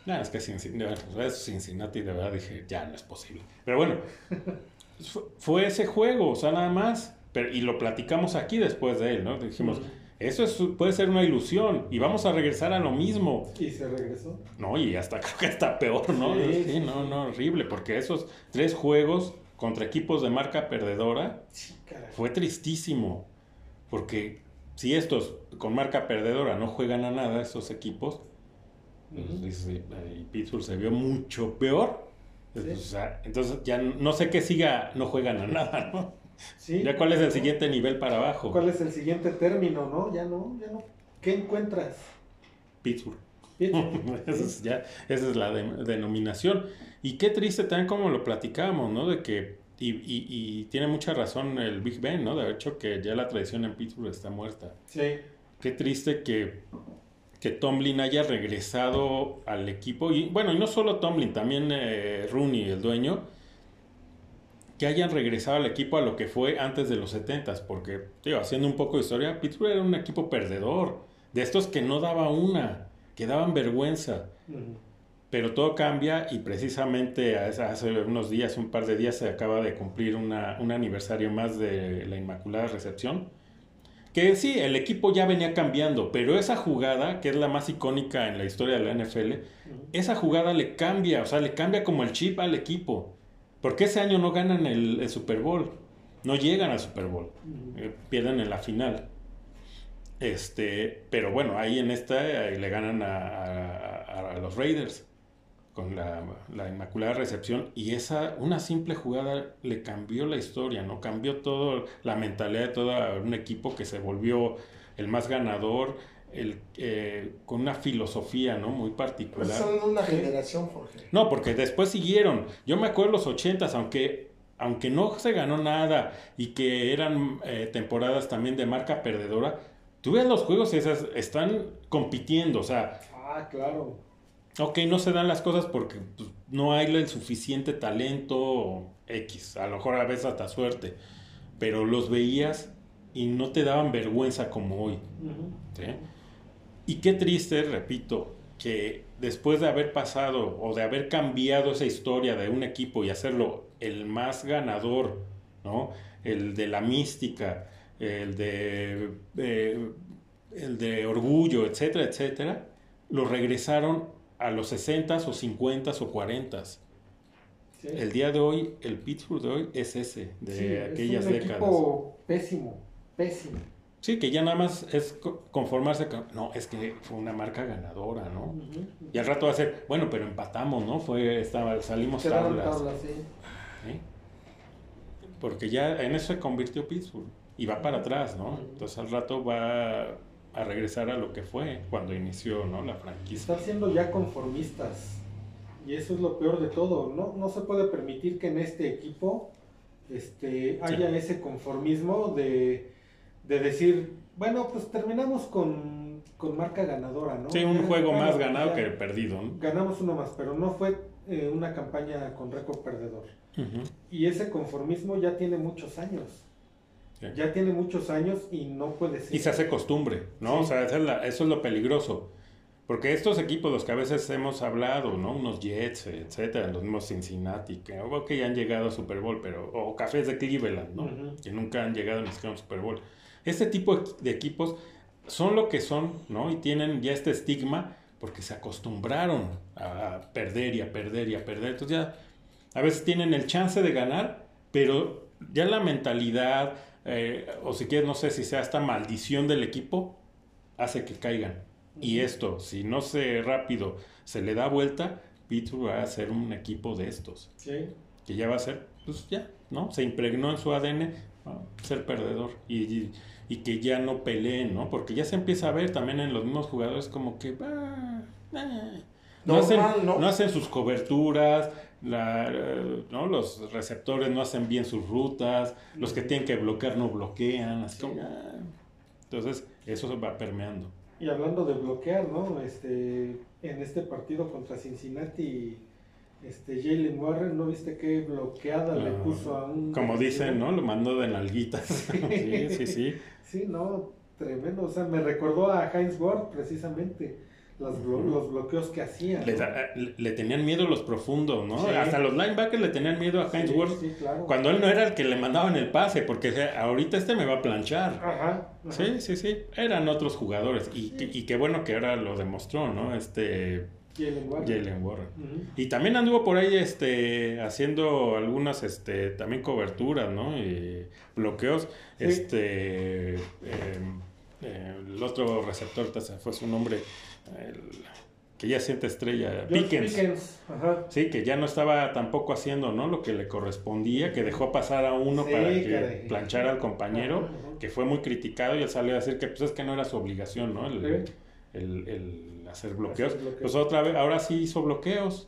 Nada, es que Cincinnati, Cincinnati de verdad dije, ya no es posible. Pero bueno, fue ese juego, o sea, nada más. Pero, y lo platicamos aquí después de él, ¿no? Dijimos, eso es, puede ser una ilusión y vamos a regresar a lo mismo. ¿Y se regresó? No, y hasta creo que está peor, ¿no? Sí, sí, no, no, horrible, porque esos tres juegos contra equipos de marca perdedora fue tristísimo. Porque si estos con marca perdedora no juegan a nada, esos equipos, pues, y Pittsburgh se vio mucho peor. entonces ya no sé qué siga, no juegan a nada, ¿no? Sí. ¿Ya cuál es el siguiente nivel para abajo? ¿Cuál es el siguiente término, no? Ya no, ya no. ¿Qué encuentras? Pittsburgh. esa, es ya, esa es la denominación. Y qué triste también como lo platicamos, ¿no? De que, y, y, y, tiene mucha razón el Big Ben, ¿no? De hecho que ya la tradición en Pittsburgh está muerta. Sí. Qué triste que, que Tomlin haya regresado al equipo. Y bueno, y no solo Tomlin, también eh, Rooney, el dueño que hayan regresado al equipo a lo que fue antes de los 70 porque, tío, haciendo un poco de historia, Pittsburgh era un equipo perdedor, de estos que no daba una, que daban vergüenza. Pero todo cambia y precisamente hace unos días, un par de días, se acaba de cumplir una, un aniversario más de la Inmaculada Recepción. Que sí, el equipo ya venía cambiando, pero esa jugada, que es la más icónica en la historia de la NFL, esa jugada le cambia, o sea, le cambia como el chip al equipo. Porque ese año no ganan el, Super Bowl. No llegan al Super Bowl. Eh, pierden en la final. Este, pero bueno, ahí en esta le ganan a, los Raiders con la, inmaculada recepción y esa una simple jugada le cambió la historia, no cambió todo la mentalidad de todo un equipo que se volvió el más ganador, el, eh, con una filosofía ¿no? muy particular. Son una generación, Jorge. No, porque después siguieron. Yo me acuerdo los ochentas, aunque, aunque no se ganó nada y que eran eh, temporadas también de marca perdedora, tú ves los juegos y esas están compitiendo, o sea... Ah, claro. Ok, no se dan las cosas porque pues, no hay el suficiente talento X, a lo mejor a veces hasta suerte, pero los veías y no te daban vergüenza como hoy. ¿sí? Y qué triste, repito, que después de haber pasado o de haber cambiado esa historia de un equipo y hacerlo el más ganador, ¿no? El de la mística, el de, eh, el de orgullo, etcétera, etcétera, lo regresaron a los 60s o 50s o 40s. El día de hoy, el Pittsburgh de hoy es ese, de aquellas es un décadas. Equipo pésimo, pésimo. Sí, que ya nada más es conformarse con, no, es que fue una marca ganadora, ¿no? Y al rato va a ser, bueno, pero empatamos, ¿no? Fue, estaba, salimos tablas. sí. Porque ya en eso se convirtió Pittsburgh y va para atrás, ¿no? Entonces al rato va a regresar a lo que fue cuando inició, ¿no? La franquicia. Está siendo ya conformistas y eso es lo peor de todo. No, no se puede permitir que en este equipo este, haya ese conformismo de de decir, bueno, pues terminamos con, marca ganadora, ¿no? Sí, un juego más ganado que perdido. Ganamos uno más, pero no fue eh, una campaña con récord perdedor. Y ese conformismo ya tiene muchos años. Ya tiene muchos años y no puede ser. Y se hace costumbre, ¿no? O sea, eso es, lo peligroso. Porque estos equipos, los que a veces hemos hablado, ¿no? Unos Jets, etcétera, los mismos Cincinnati, que ok, han llegado a Super Bowl, pero, o Cafés de Cleveland, ¿no? Que nunca han llegado ni siquiera a un Super Bowl. Este tipo de equipos son lo que son, ¿no? Y tienen ya este estigma porque se acostumbraron a perder y a perder y a perder. Entonces ya a veces tienen el chance de ganar, pero ya la mentalidad, eh, o si quieres, no sé si sea esta maldición del equipo, hace que caigan. Y esto, si no se rápido se le da vuelta, Pittsburgh va a ser un equipo de estos. Sí. Que ya va a ser, pues ya, ¿no? Se impregnó en su ADN ser perdedor y, y, que ya no peleen, ¿no? Porque ya se empieza a ver también en los mismos jugadores como que... Ah, no, hacen, ¿no? hacen sus coberturas, la, ¿no? los receptores no hacen bien sus rutas, los que tienen que bloquear no bloquean, así como, ah. entonces eso va permeando. Y hablando de bloquear, ¿no? Este, en este partido contra Cincinnati, este Jalen Warren, ¿no viste qué bloqueada le ah, puso a un... Como dicen, ¿no? Lo mandó de nalguitas. sí, sí, sí. Sí, no, tremendo. O sea, me recordó a Heinz Ward precisamente los, bloqueos que hacían. Le, tenían miedo los profundos, ¿no? Hasta los linebackers le tenían miedo a Heinz Ward. Cuando él no era el que le mandaban el pase, porque ahorita este me va a planchar. Ajá, Sí, sí, sí. Eran otros jugadores. Y, y qué bueno que ahora lo demostró, ¿no? Este. Jalen Warren. Y también anduvo por ahí este, haciendo algunas este, también coberturas, ¿no? Y bloqueos. Este. Em, eh, el otro receptor, fue su nombre que ya siente estrella, Pickens. Sí, que ya no estaba tampoco haciendo ¿no? lo que le correspondía, que dejó pasar a uno para que planchara al compañero, que fue muy criticado y él salió a decir que pues es que no era su obligación, ¿no? El, el, hacer, bloqueos. Pues otra vez, ahora sí hizo bloqueos.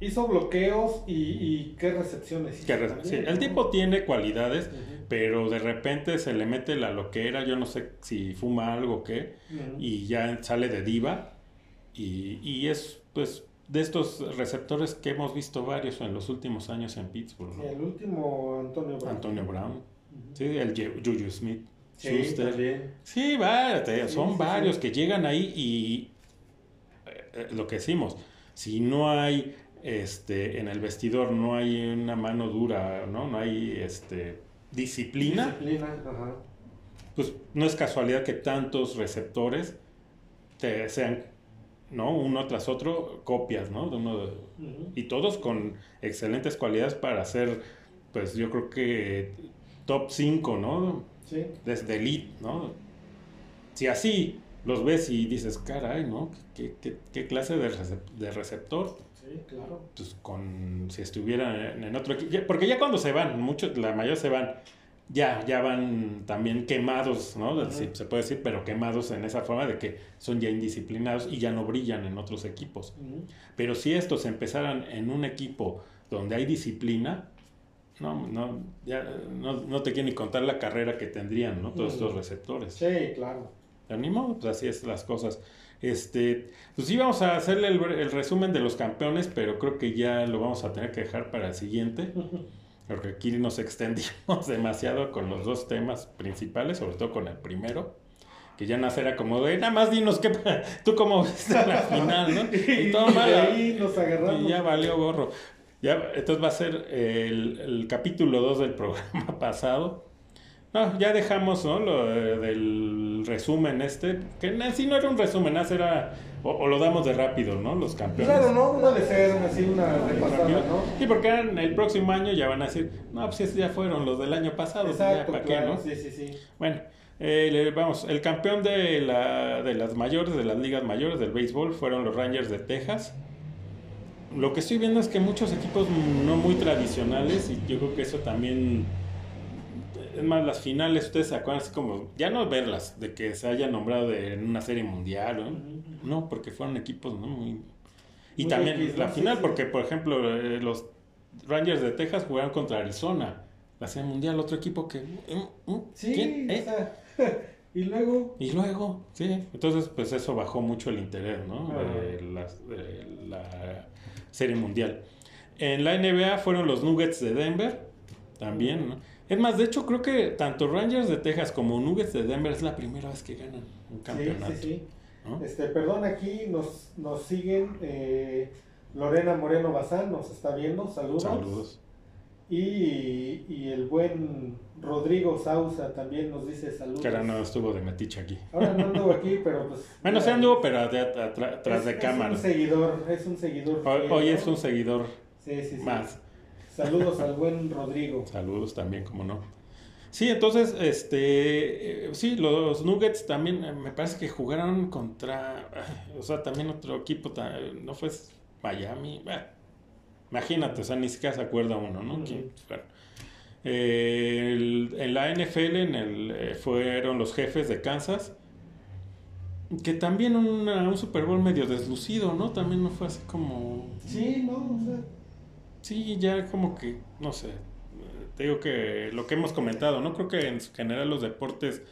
Hizo bloqueos y, qué recepciones. sí, el tipo tiene cualidades, pero de repente se le mete la loquera, yo no sé si fuma algo o qué, y ya sale de diva. Y, y, es pues de estos receptores que hemos visto varios en los últimos años en Pittsburgh. el último Antonio Brown. Antonio Brown. Sí, el Juju Smith. Sí, Sí, va, son varios que llegan ahí y eh, eh, lo que decimos, si no hay este, en el vestidor no hay una mano dura, ¿no? No hay este, disciplina. Pues no es casualidad que tantos receptores te sean, ¿no? Uno tras otro, copias, ¿no? De uno Y todos con excelentes cualidades para ser, pues yo creo que top 5, ¿no? Sí. Desde elite, ¿no? Si así los ves y dices, caray, ¿no? ¿Qué, qué, clase de, de receptor? Claro. Pues con, si estuvieran en otro equipo, porque ya cuando se van, muchos, la mayoría se van, ya, ya van también quemados, ¿no? se puede decir, pero quemados en esa forma de que son ya indisciplinados y ya no brillan en otros equipos. Pero si estos empezaran en un equipo donde hay disciplina, no, no, ya, no, te quiero ni contar la carrera que tendrían, ¿no? Todos estos receptores. Sí, claro. Pero pues así es las cosas. Este, pues sí, vamos a hacerle el, resumen de los campeones, pero creo que ya lo vamos a tener que dejar para el siguiente. Porque aquí nos extendimos demasiado con los dos temas principales, sobre todo con el primero. Que ya nacerá como de, nada más dinos qué, tú cómo viste la final, ¿no? Y, todo mal. Y, nos agarramos. y ya valió gorro. Ya, entonces va a ser el, el capítulo 2 del programa pasado no, ya dejamos ¿no? lo del resumen este, que si no era un resumen, era, o, lo damos de rápido, ¿no? Los campeones. Claro, ¿no? Puede ser así una repasada, ¿no? Sí, porque el próximo año ya van a decir, no, pues ya fueron los del año pasado, pues Exacto, ¿para qué, no? Sí, sí, sí. Bueno, eh, vamos, el campeón de, la, de las mayores, de las ligas mayores del béisbol, fueron los Rangers de Texas. Lo que estoy viendo es que muchos equipos no muy tradicionales, y yo creo que eso también es más, las finales, ustedes se acuerdan así como, ya no verlas, de que se haya nombrado en una serie mundial, no, porque fueron equipos ¿no? muy... Y también la final, porque por ejemplo, eh, los Rangers de Texas jugaron contra Arizona, la serie mundial, otro equipo que... ¿Mm? ¿Mm? sí, ¿Eh? y luego... Y luego, sí, entonces pues eso bajó mucho el interés, ¿no? De la, la serie mundial. En la NBA fueron los Nuggets de Denver, también, ¿no? Es más, de hecho, creo que tanto Rangers de Texas como Nuggets de Denver es la primera vez que ganan un campeonato. Sí, sí, sí. Este, perdón, aquí nos, nos siguen eh, Lorena Moreno Bazán, nos está viendo, saludos. Saludos. Y, y, el buen Rodrigo Sausa también nos dice saludos. Que ahora no estuvo de metiche aquí. Ahora no anduvo aquí, pero pues. Bueno, se anduvo, pero atrás de cámara. Es un seguidor, es un seguidor. Hoy, es un seguidor sí, sí, más. Saludos al buen Rodrigo. Saludos también, como no. Sí, entonces, este, eh, sí, los Nuggets también eh, me parece que jugaron contra, o sea, también otro equipo, no fue Miami, imagínate, o sea, ni siquiera se acuerda uno, ¿no? Ujú. ¿Quién fueron? Eh, el- en la NFL en el, fueron los jefes de Kansas, que también una- un Super Bowl medio deslucido, ¿no? También no fue así como... Sí, no, o sea, Sí, ya como que, no sé, te digo que lo que hemos comentado, ¿no? Creo que en general los deportes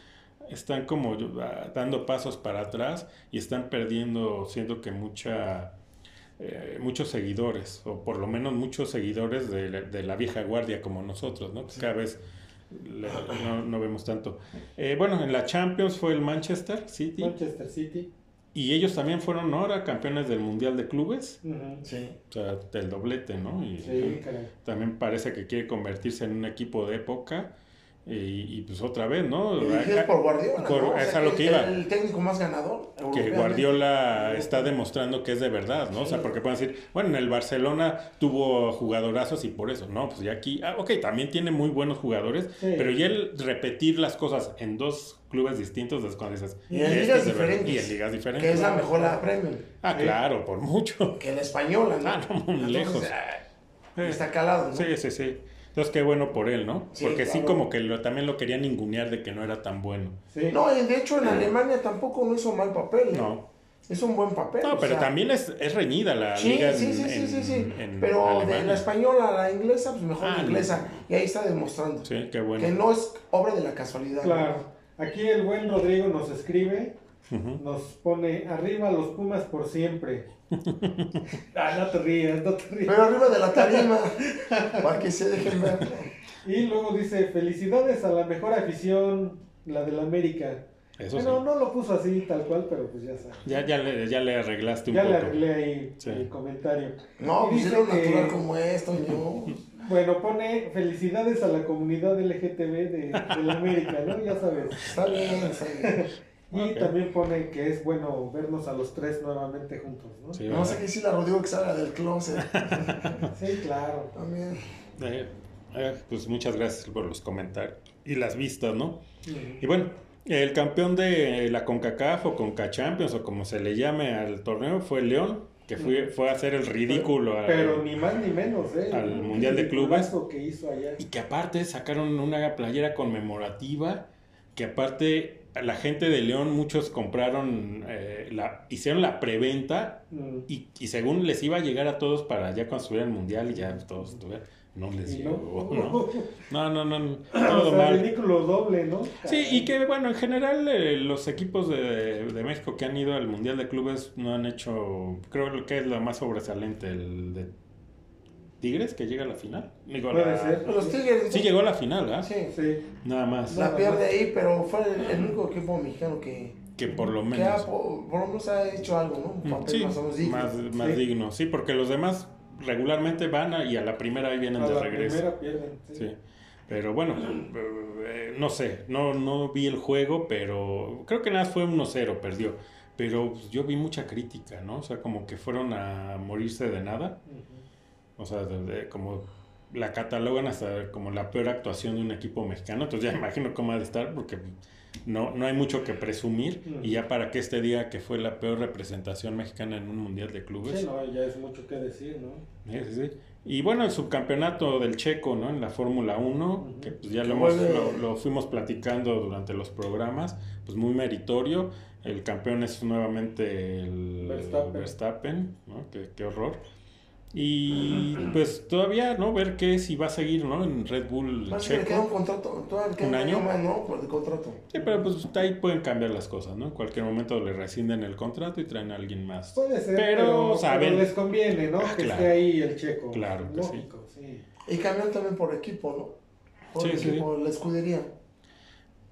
están como ah, dando pasos para atrás y están perdiendo, siento que mucha, eh, muchos seguidores, o por lo menos muchos seguidores de, la- de la vieja guardia como nosotros, ¿no? Cada vez le- no, no vemos tanto. Eh, bueno, en la Champions fue el Manchester City Manchester City. Y ellos también fueron ahora campeones del Mundial de Clubes. Sí. o sea, del doblete, ¿no? Y, Sí, también parece que quiere convertirse en un equipo de época y, y, pues otra vez, ¿no? Y por Guardiola. Por- ¿no? O es a lo que el, iba. el técnico más ganador. que. Guardiola está demostrando que es de verdad, ¿no? O sea, porque pueden decir, bueno, en el Barcelona tuvo jugadorazos y por eso, ¿no? Pues ya aquí, ah, ok, también tiene muy buenos jugadores, Sí. pero ya el repetir las cosas en dos clubes distintos es cuando dices, Y en "Este ligas es de verdad". diferentes. Y en ligas Que diferentes. es la mejor la Premier. Ah, Sí. claro, por mucho. Que la española, ¿no? Ah, no, muy Entonces, lejos. ah, Eh, Está calado, ¿no? Sí, sí, sí. Entonces qué bueno por él, ¿no? Sí, Porque sí claro. como que lo- también lo querían ningunear de que no era tan bueno. Sí. No, de hecho en Alemania tampoco no hizo mal papel. ¿eh? No. Es un buen papel. No, o pero sea, también es, es reñida la Sí, liga sí, en- sí, sí, en- sí, sí. en Pero de Alemania. la española a la inglesa, pues mejor Ah, la no. inglesa. Y ahí está demostrando. Sí, qué Que bueno. no es obra de la casualidad. Claro. Aquí el buen Rodrigo nos escribe, Nos pone arriba los Pumas por siempre. ah, no te rías, no te rías. Pero arriba de la tarima, para que se dejen ver. Y luego dice, felicidades a la mejor afición, la del América. Eso bueno, sí. no lo puso así tal cual, pero pues ya sabes. Ya, ya, le, ya le arreglaste un Ya le poco. arreglé ahí Sí. el comentario. No, pues era que- natural como esto, no. Bueno, pone felicidades a la comunidad LGTB de, de la América, ¿no? Ya sabes. Está bien, está bien. Y también pone que es bueno vernos a los tres nuevamente juntos, ¿no? Sí, No sé ¿verdad? qué decirle a Rodrigo que salga del closet. Sí, claro. También. Eh, eh, pues muchas gracias por los comentarios y las vistas, ¿no? Y bueno, el campeón de la CONCACAF o CONCA Champions o como se le llame al torneo fue León, que fue, fue a hacer el ridículo. al- Pero ni más ni menos, ¿eh? al El Mundial de Clubes. que hizo allá. Y que aparte sacaron una playera conmemorativa, que aparte la gente de León, muchos compraron, eh, la, hicieron la preventa Mm. y, y según les iba a llegar a todos para ya cuando estuviera el mundial y ya todos estuvieran, no les llegó, no. ¿no? No, no, no, o todo sea, mal. ridículo doble, ¿no? Sí, y que bueno, en general eh, los equipos de, de México que han ido al Mundial de Clubes no han hecho, creo que es lo más sobresaliente, el de Tigres que llega a la final. Digo, Puede la- ser. Los Tigres. Sí llegó a la final, ¿ah? Sí. Sí. Nada más. La pierde ahí, pero fue el, el único equipo mexicano que, Que por lo que ha, menos. por, por lo menos ha hecho algo, ¿no? Un Mm, papel Sí, más o menos digno. más, más Sí. digno. Sí, porque los demás regularmente van a- y a la primera ahí vienen A de la regreso. primera pierden. Sí. Sí. Pero bueno, eh, no sé, no, no vi el juego, pero creo que nada más fue 1-0, perdió. Pero pues, yo vi mucha crítica, ¿no? O sea, como que fueron a morirse de nada. Ujú. O sea, de- de- como la catalogan hasta como la peor actuación de un equipo mexicano. Entonces ya imagino cómo ha de estar porque no, no hay mucho que presumir. Mm. Y ya para que este diga que fue la peor representación mexicana en un mundial de clubes. Sí, no, ya es mucho que decir, ¿no? Sí, sí, sí. Y bueno, el subcampeonato del Checo, ¿no? En la Fórmula 1, Ujú. que pues ya lo, hemos- lo fuimos platicando durante los programas, pues muy meritorio. El campeón es nuevamente el Verstappen. Verstappen, ¿no? Qué, qué horror. Y pues todavía, ¿no? Ver qué si va a seguir, ¿no? En Red Bull Más que le queda un Checo. contrato, todavía le queda ¿Un año más, ¿no? Por el contrato. Sí, pero pues ahí pueden cambiar las cosas, ¿no? En cualquier momento le rescinden el contrato y traen a alguien más. Puede ser, Pero, pero, saben- pero les conviene, ¿no? Ah, que claro. esté ahí el checo. Claro que sí. Lógico, sí. Y cambiaron también por equipo, ¿no? Por Sí, el sí. equipo, la escudería.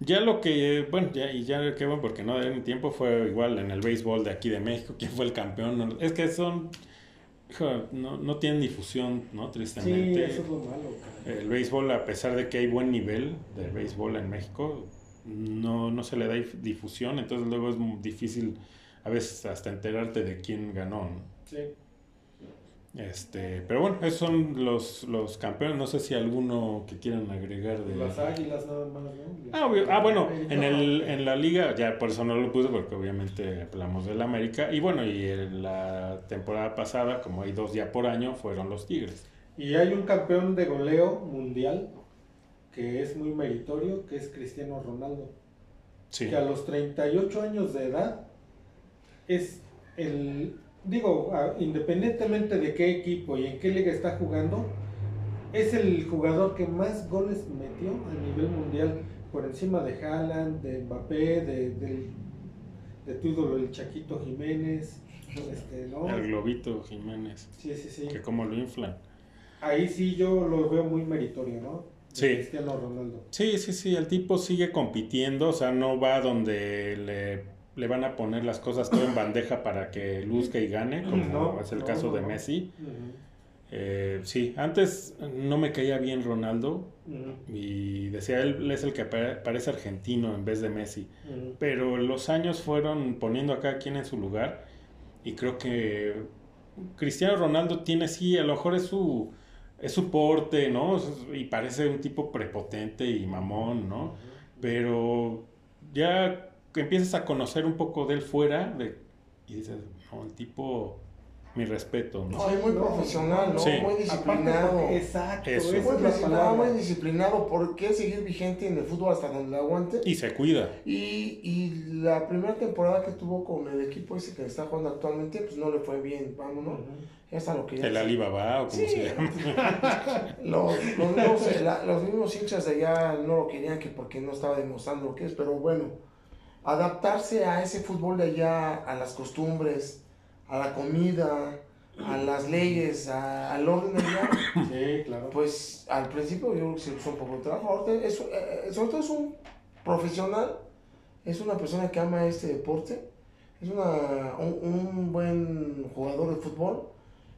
Ya lo que, bueno, ya, y ya qué bueno, porque no de tiempo fue igual en el béisbol de aquí de México, quién fue el campeón. Es que son, no, no tienen difusión, ¿no? Sí, Tristemente. eso es lo malo, el béisbol, a pesar de que hay buen nivel de béisbol en México, no, no se le da dif- difusión, entonces luego es muy difícil a veces hasta enterarte de quién ganó, ¿no? Sí. Este, pero bueno, esos son los, los campeones. No sé si alguno que quieran agregar de. Las águilas nada más, ¿no? Ah, obvio- ah, bueno, en, el, en la liga, ya por eso no lo puse, porque obviamente hablamos del América. Y bueno, y en la temporada pasada, como hay dos días por año, fueron los Tigres. Y hay un campeón de goleo mundial que es muy meritorio, que es Cristiano Ronaldo. Sí. Que a los 38 años de edad es el, digo, independientemente de qué equipo y en qué liga está jugando, es el jugador que más goles metió a nivel mundial, por encima de Haaland, de Mbappé, de, del- de tu ídolo, el Chaquito Jiménez, este, ¿no? El Globito Jiménez, Sí, sí, sí. que como lo inflan. Ahí sí yo lo veo muy meritorio, ¿no? De Sí. Cristiano Ronaldo. Sí, sí, sí, el tipo sigue compitiendo, o sea, no va donde le, le van a poner las cosas todo en bandeja para que luzca y gane, como No, es el no, caso no, de. Messi. Eh, sí, antes no me caía bien Ronaldo y decía él es el que pare- parece argentino en vez de Messi, pero los años fueron poniendo a cada quien en su lugar y creo que Cristiano Ronaldo tiene sí, a lo mejor es su es su porte, ¿no? Y parece un tipo prepotente y mamón, ¿no? Pero ya que empiezas a conocer un poco de él fuera de, y dices, no, el tipo, mi respeto, ¿no? Es muy No, profesional, ¿no? Sí. Muy Aparte disciplinado. porque- exacto, Eso. Muy disciplinado, muy disciplinado. ¿Por qué seguir vigente en el fútbol hasta donde le aguante? Y se cuida. Y, y la primera temporada que tuvo con el equipo ese que está jugando actualmente, pues no le fue bien, vámonos. Ya hasta lo que ya El Alibaba o como Sí. se llama. Los, los, mismos, la- los mismos hinchas de allá no lo querían que porque no estaba demostrando lo que es, pero bueno, adaptarse a ese fútbol de allá, a las costumbres, a la comida, a las leyes, a- al orden de allá, Sí, claro. pues al principio yo creo que se hizo un poco de trabajo. Es, eh, sobre todo es un profesional, es una persona que ama este deporte, es una, un, un buen jugador de fútbol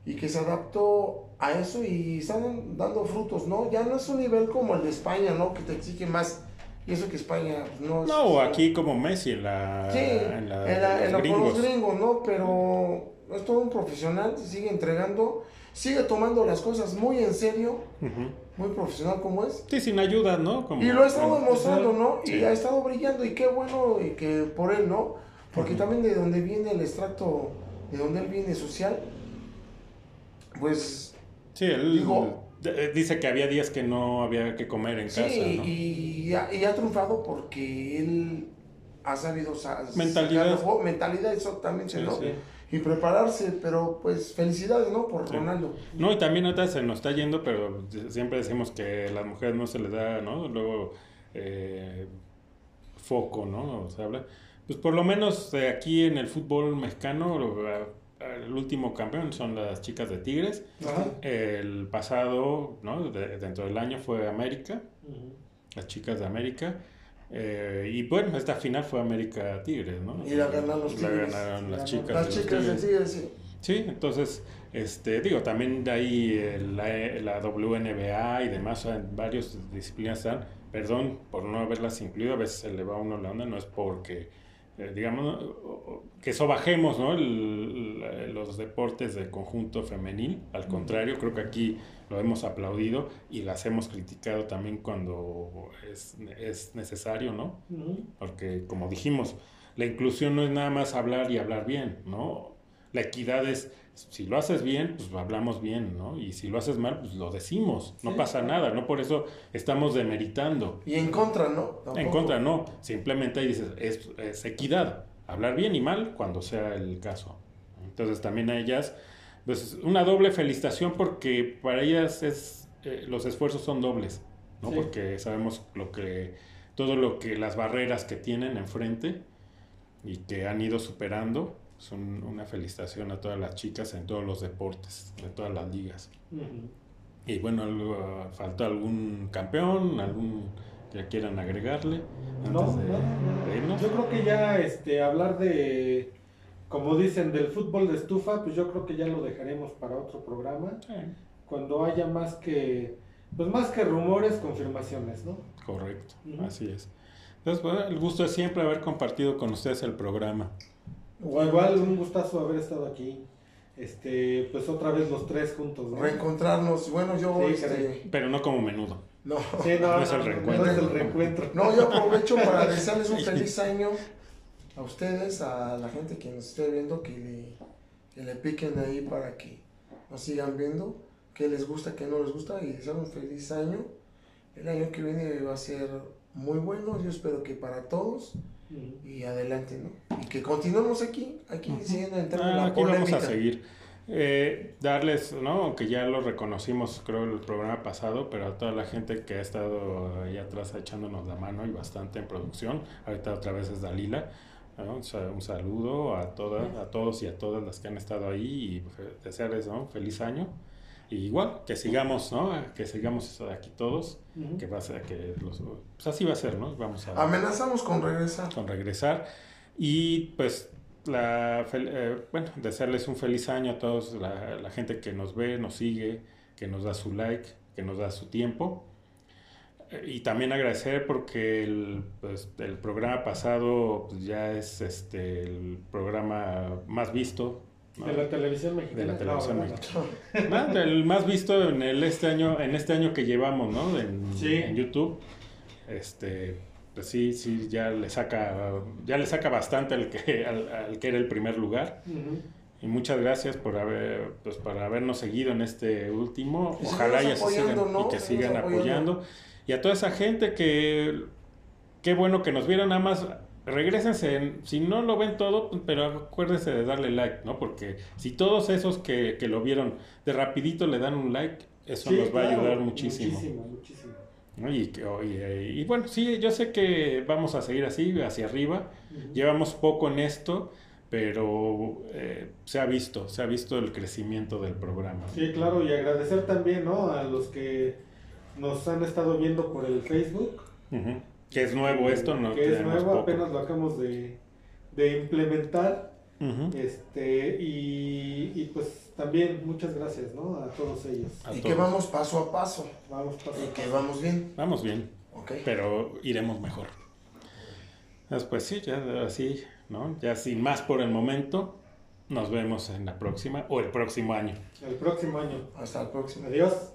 y que se adaptó a eso y están dando frutos, ¿no? Ya no es un nivel como el de España, ¿no? Que te exige más. Y eso que España pues, no es... No, o aquí como Messi en la, Sí, en la, en, la- los en la- gringos. los gringos, ¿no? Pero es todo un profesional, sigue entregando, sigue tomando las cosas muy en serio, Ujú. muy profesional como es. Sí, sin ayuda, ¿no? Como- Y lo ha estado demostrando, ¿no? Sí. Y ha estado brillando y qué bueno y que por él, ¿no? Porque Ujú. también de donde viene el extracto, de donde él viene social, pues Sí, él Digo- dice que había días que no había que comer en sí, casa, ¿no? y, ha, y ha triunfado porque él ha sabido sa- Mentalidad. juego, mentalidad exactamente, Sí, ¿no? sí. Y prepararse, pero pues felicidades, ¿no? Por Sí. Ronaldo. No, y también ahorita se nos está yendo, pero siempre decimos que a las mujeres no se les da, ¿no? Luego, eh, foco, ¿no? O se habla. Pues por lo menos eh, aquí en el fútbol mexicano, lo- a- el último campeón son las chicas de Tigres. Ajá. El pasado, ¿no? De- dentro del año fue América, las chicas de América. Eh, y bueno, esta final fue América Tigres, ¿no? Y la ganaron los La Tigres. ganaron las chicas. Las de de Tigres. Tigres, sí. Sí, entonces, este, digo, también de ahí la, la WNBA y demás, en varias disciplinas están, perdón por no haberlas incluido, a veces se le va a uno la onda, no es porque, eh, digamos, que sobajemos, ¿no? El- los deportes de conjunto femenil, al contrario, creo que aquí lo hemos aplaudido y las hemos criticado también cuando es, es necesario, ¿no? Porque como dijimos, la inclusión no es nada más hablar y hablar bien, ¿no? La equidad es, si lo haces bien, pues hablamos bien, ¿no? Y si lo haces mal, pues lo decimos, no Sí. pasa nada, no por eso estamos demeritando. Y en contra, ¿no? En contra, no, simplemente ahí dices, es, es equidad, hablar bien y mal cuando sea el caso. Entonces también a ellas, pues una doble felicitación porque para ellas es, eh, los esfuerzos son dobles, ¿no? Sí. Porque sabemos lo que, todo lo que, las barreras que tienen enfrente y que han ido superando, son una felicitación a todas las chicas en todos los deportes, de todas las ligas. Y bueno, ¿faltó algún campeón? ¿Algún que quieran agregarle? No, de- no, no. Yo creo que ya este hablar de como dicen del fútbol de estufa, pues yo creo que ya lo dejaremos para otro programa Sí, cuando haya más que pues más que rumores, confirmaciones, ¿no? correcto, así es. Entonces, bueno, el gusto es siempre haber compartido con ustedes el programa. O igual un gustazo haber estado aquí este, pues otra vez los tres juntos, ¿no? Reencontrarnos. Bueno, yo, Sí, este. Pero no como menudo. no. Sí, no, No es el reencuentro. no es el reencuentro. No, yo aprovecho para desearles un feliz año a ustedes, a la gente que nos esté viendo, que le, que le piquen ahí para que nos sigan viendo, que les gusta, que no les gusta, y desear un feliz año. El año que viene va a ser muy bueno, yo espero que para todos. Y adelante, ¿no? Y que continuemos aquí, aquí siguiendo en Ah, la aquí vamos polémica. a seguir. Eh, darles, ¿no? Aunque ya lo reconocimos, creo, el programa pasado, pero a toda la gente que ha estado ahí atrás echándonos la mano y bastante en producción. Ahorita otra vez es Dalila. ¿no? Un sa- un saludo a todas, a todos y a todas las que han estado ahí y fe- desearles ¿no? un feliz año. Y igual, que sigamos, ¿no? Que sigamos aquí todos, Ujú. que va a ser, que los, pues así va a ser, ¿no? Vamos a Amenazamos con regresar. con regresar. Y pues, la, fel- eh, bueno, desearles un feliz año a todos, la, la gente que nos ve, nos sigue, que nos da su like, que nos da su tiempo. Eh, Y también agradecer porque el, pues, el programa pasado pues, ya es este, el programa más visto. ¿No? De la televisión mexicana. De la No, televisión ¿verdad? mexicana. Nada, el más visto en el este año, en este año que llevamos, ¿no? En, Sí. en YouTube. Este, pues sí, sí, ya le saca, ya le saca bastante al que, al, al que era el primer lugar. Ujú. Y muchas gracias por haber, pues por habernos seguido en este último. Ojalá ya se sigan apoyando, ¿no? y que sigan apoyando. apoyando. Y a toda esa gente que, qué bueno que nos vieron nada más. Regrésense, en- si no lo ven todo, pero acuérdense de darle like, ¿no? Porque si todos esos que, que lo vieron de rapidito le dan un like, eso Sí, nos va a ayudar muchísimo. Muchísimo, muchísimo. ¿no? Y, que- y, y bueno, sí, yo sé que vamos a seguir así, hacia arriba. Llevamos poco en esto, pero eh, se ha visto, se ha visto el crecimiento del programa. Sí, claro, y agradecer también, ¿no? A los que nos han estado viendo por el Facebook. Ujú. Que es nuevo esto, no Que es nuevo, poco. apenas lo acabamos de, de implementar. Este, y, y pues también muchas gracias, ¿no? A todos ellos. A Y todos. que vamos paso a paso, Vamos paso y a que paso. vamos bien, Vamos bien, ¿ok? pero iremos mejor. Después sí, ya así, ¿no? Ya sin más por el momento, nos vemos en la próxima o el próximo año. El próximo año. Hasta el próximo. Adiós.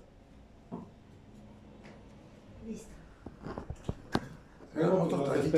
Listo. Era otro Nos traguito.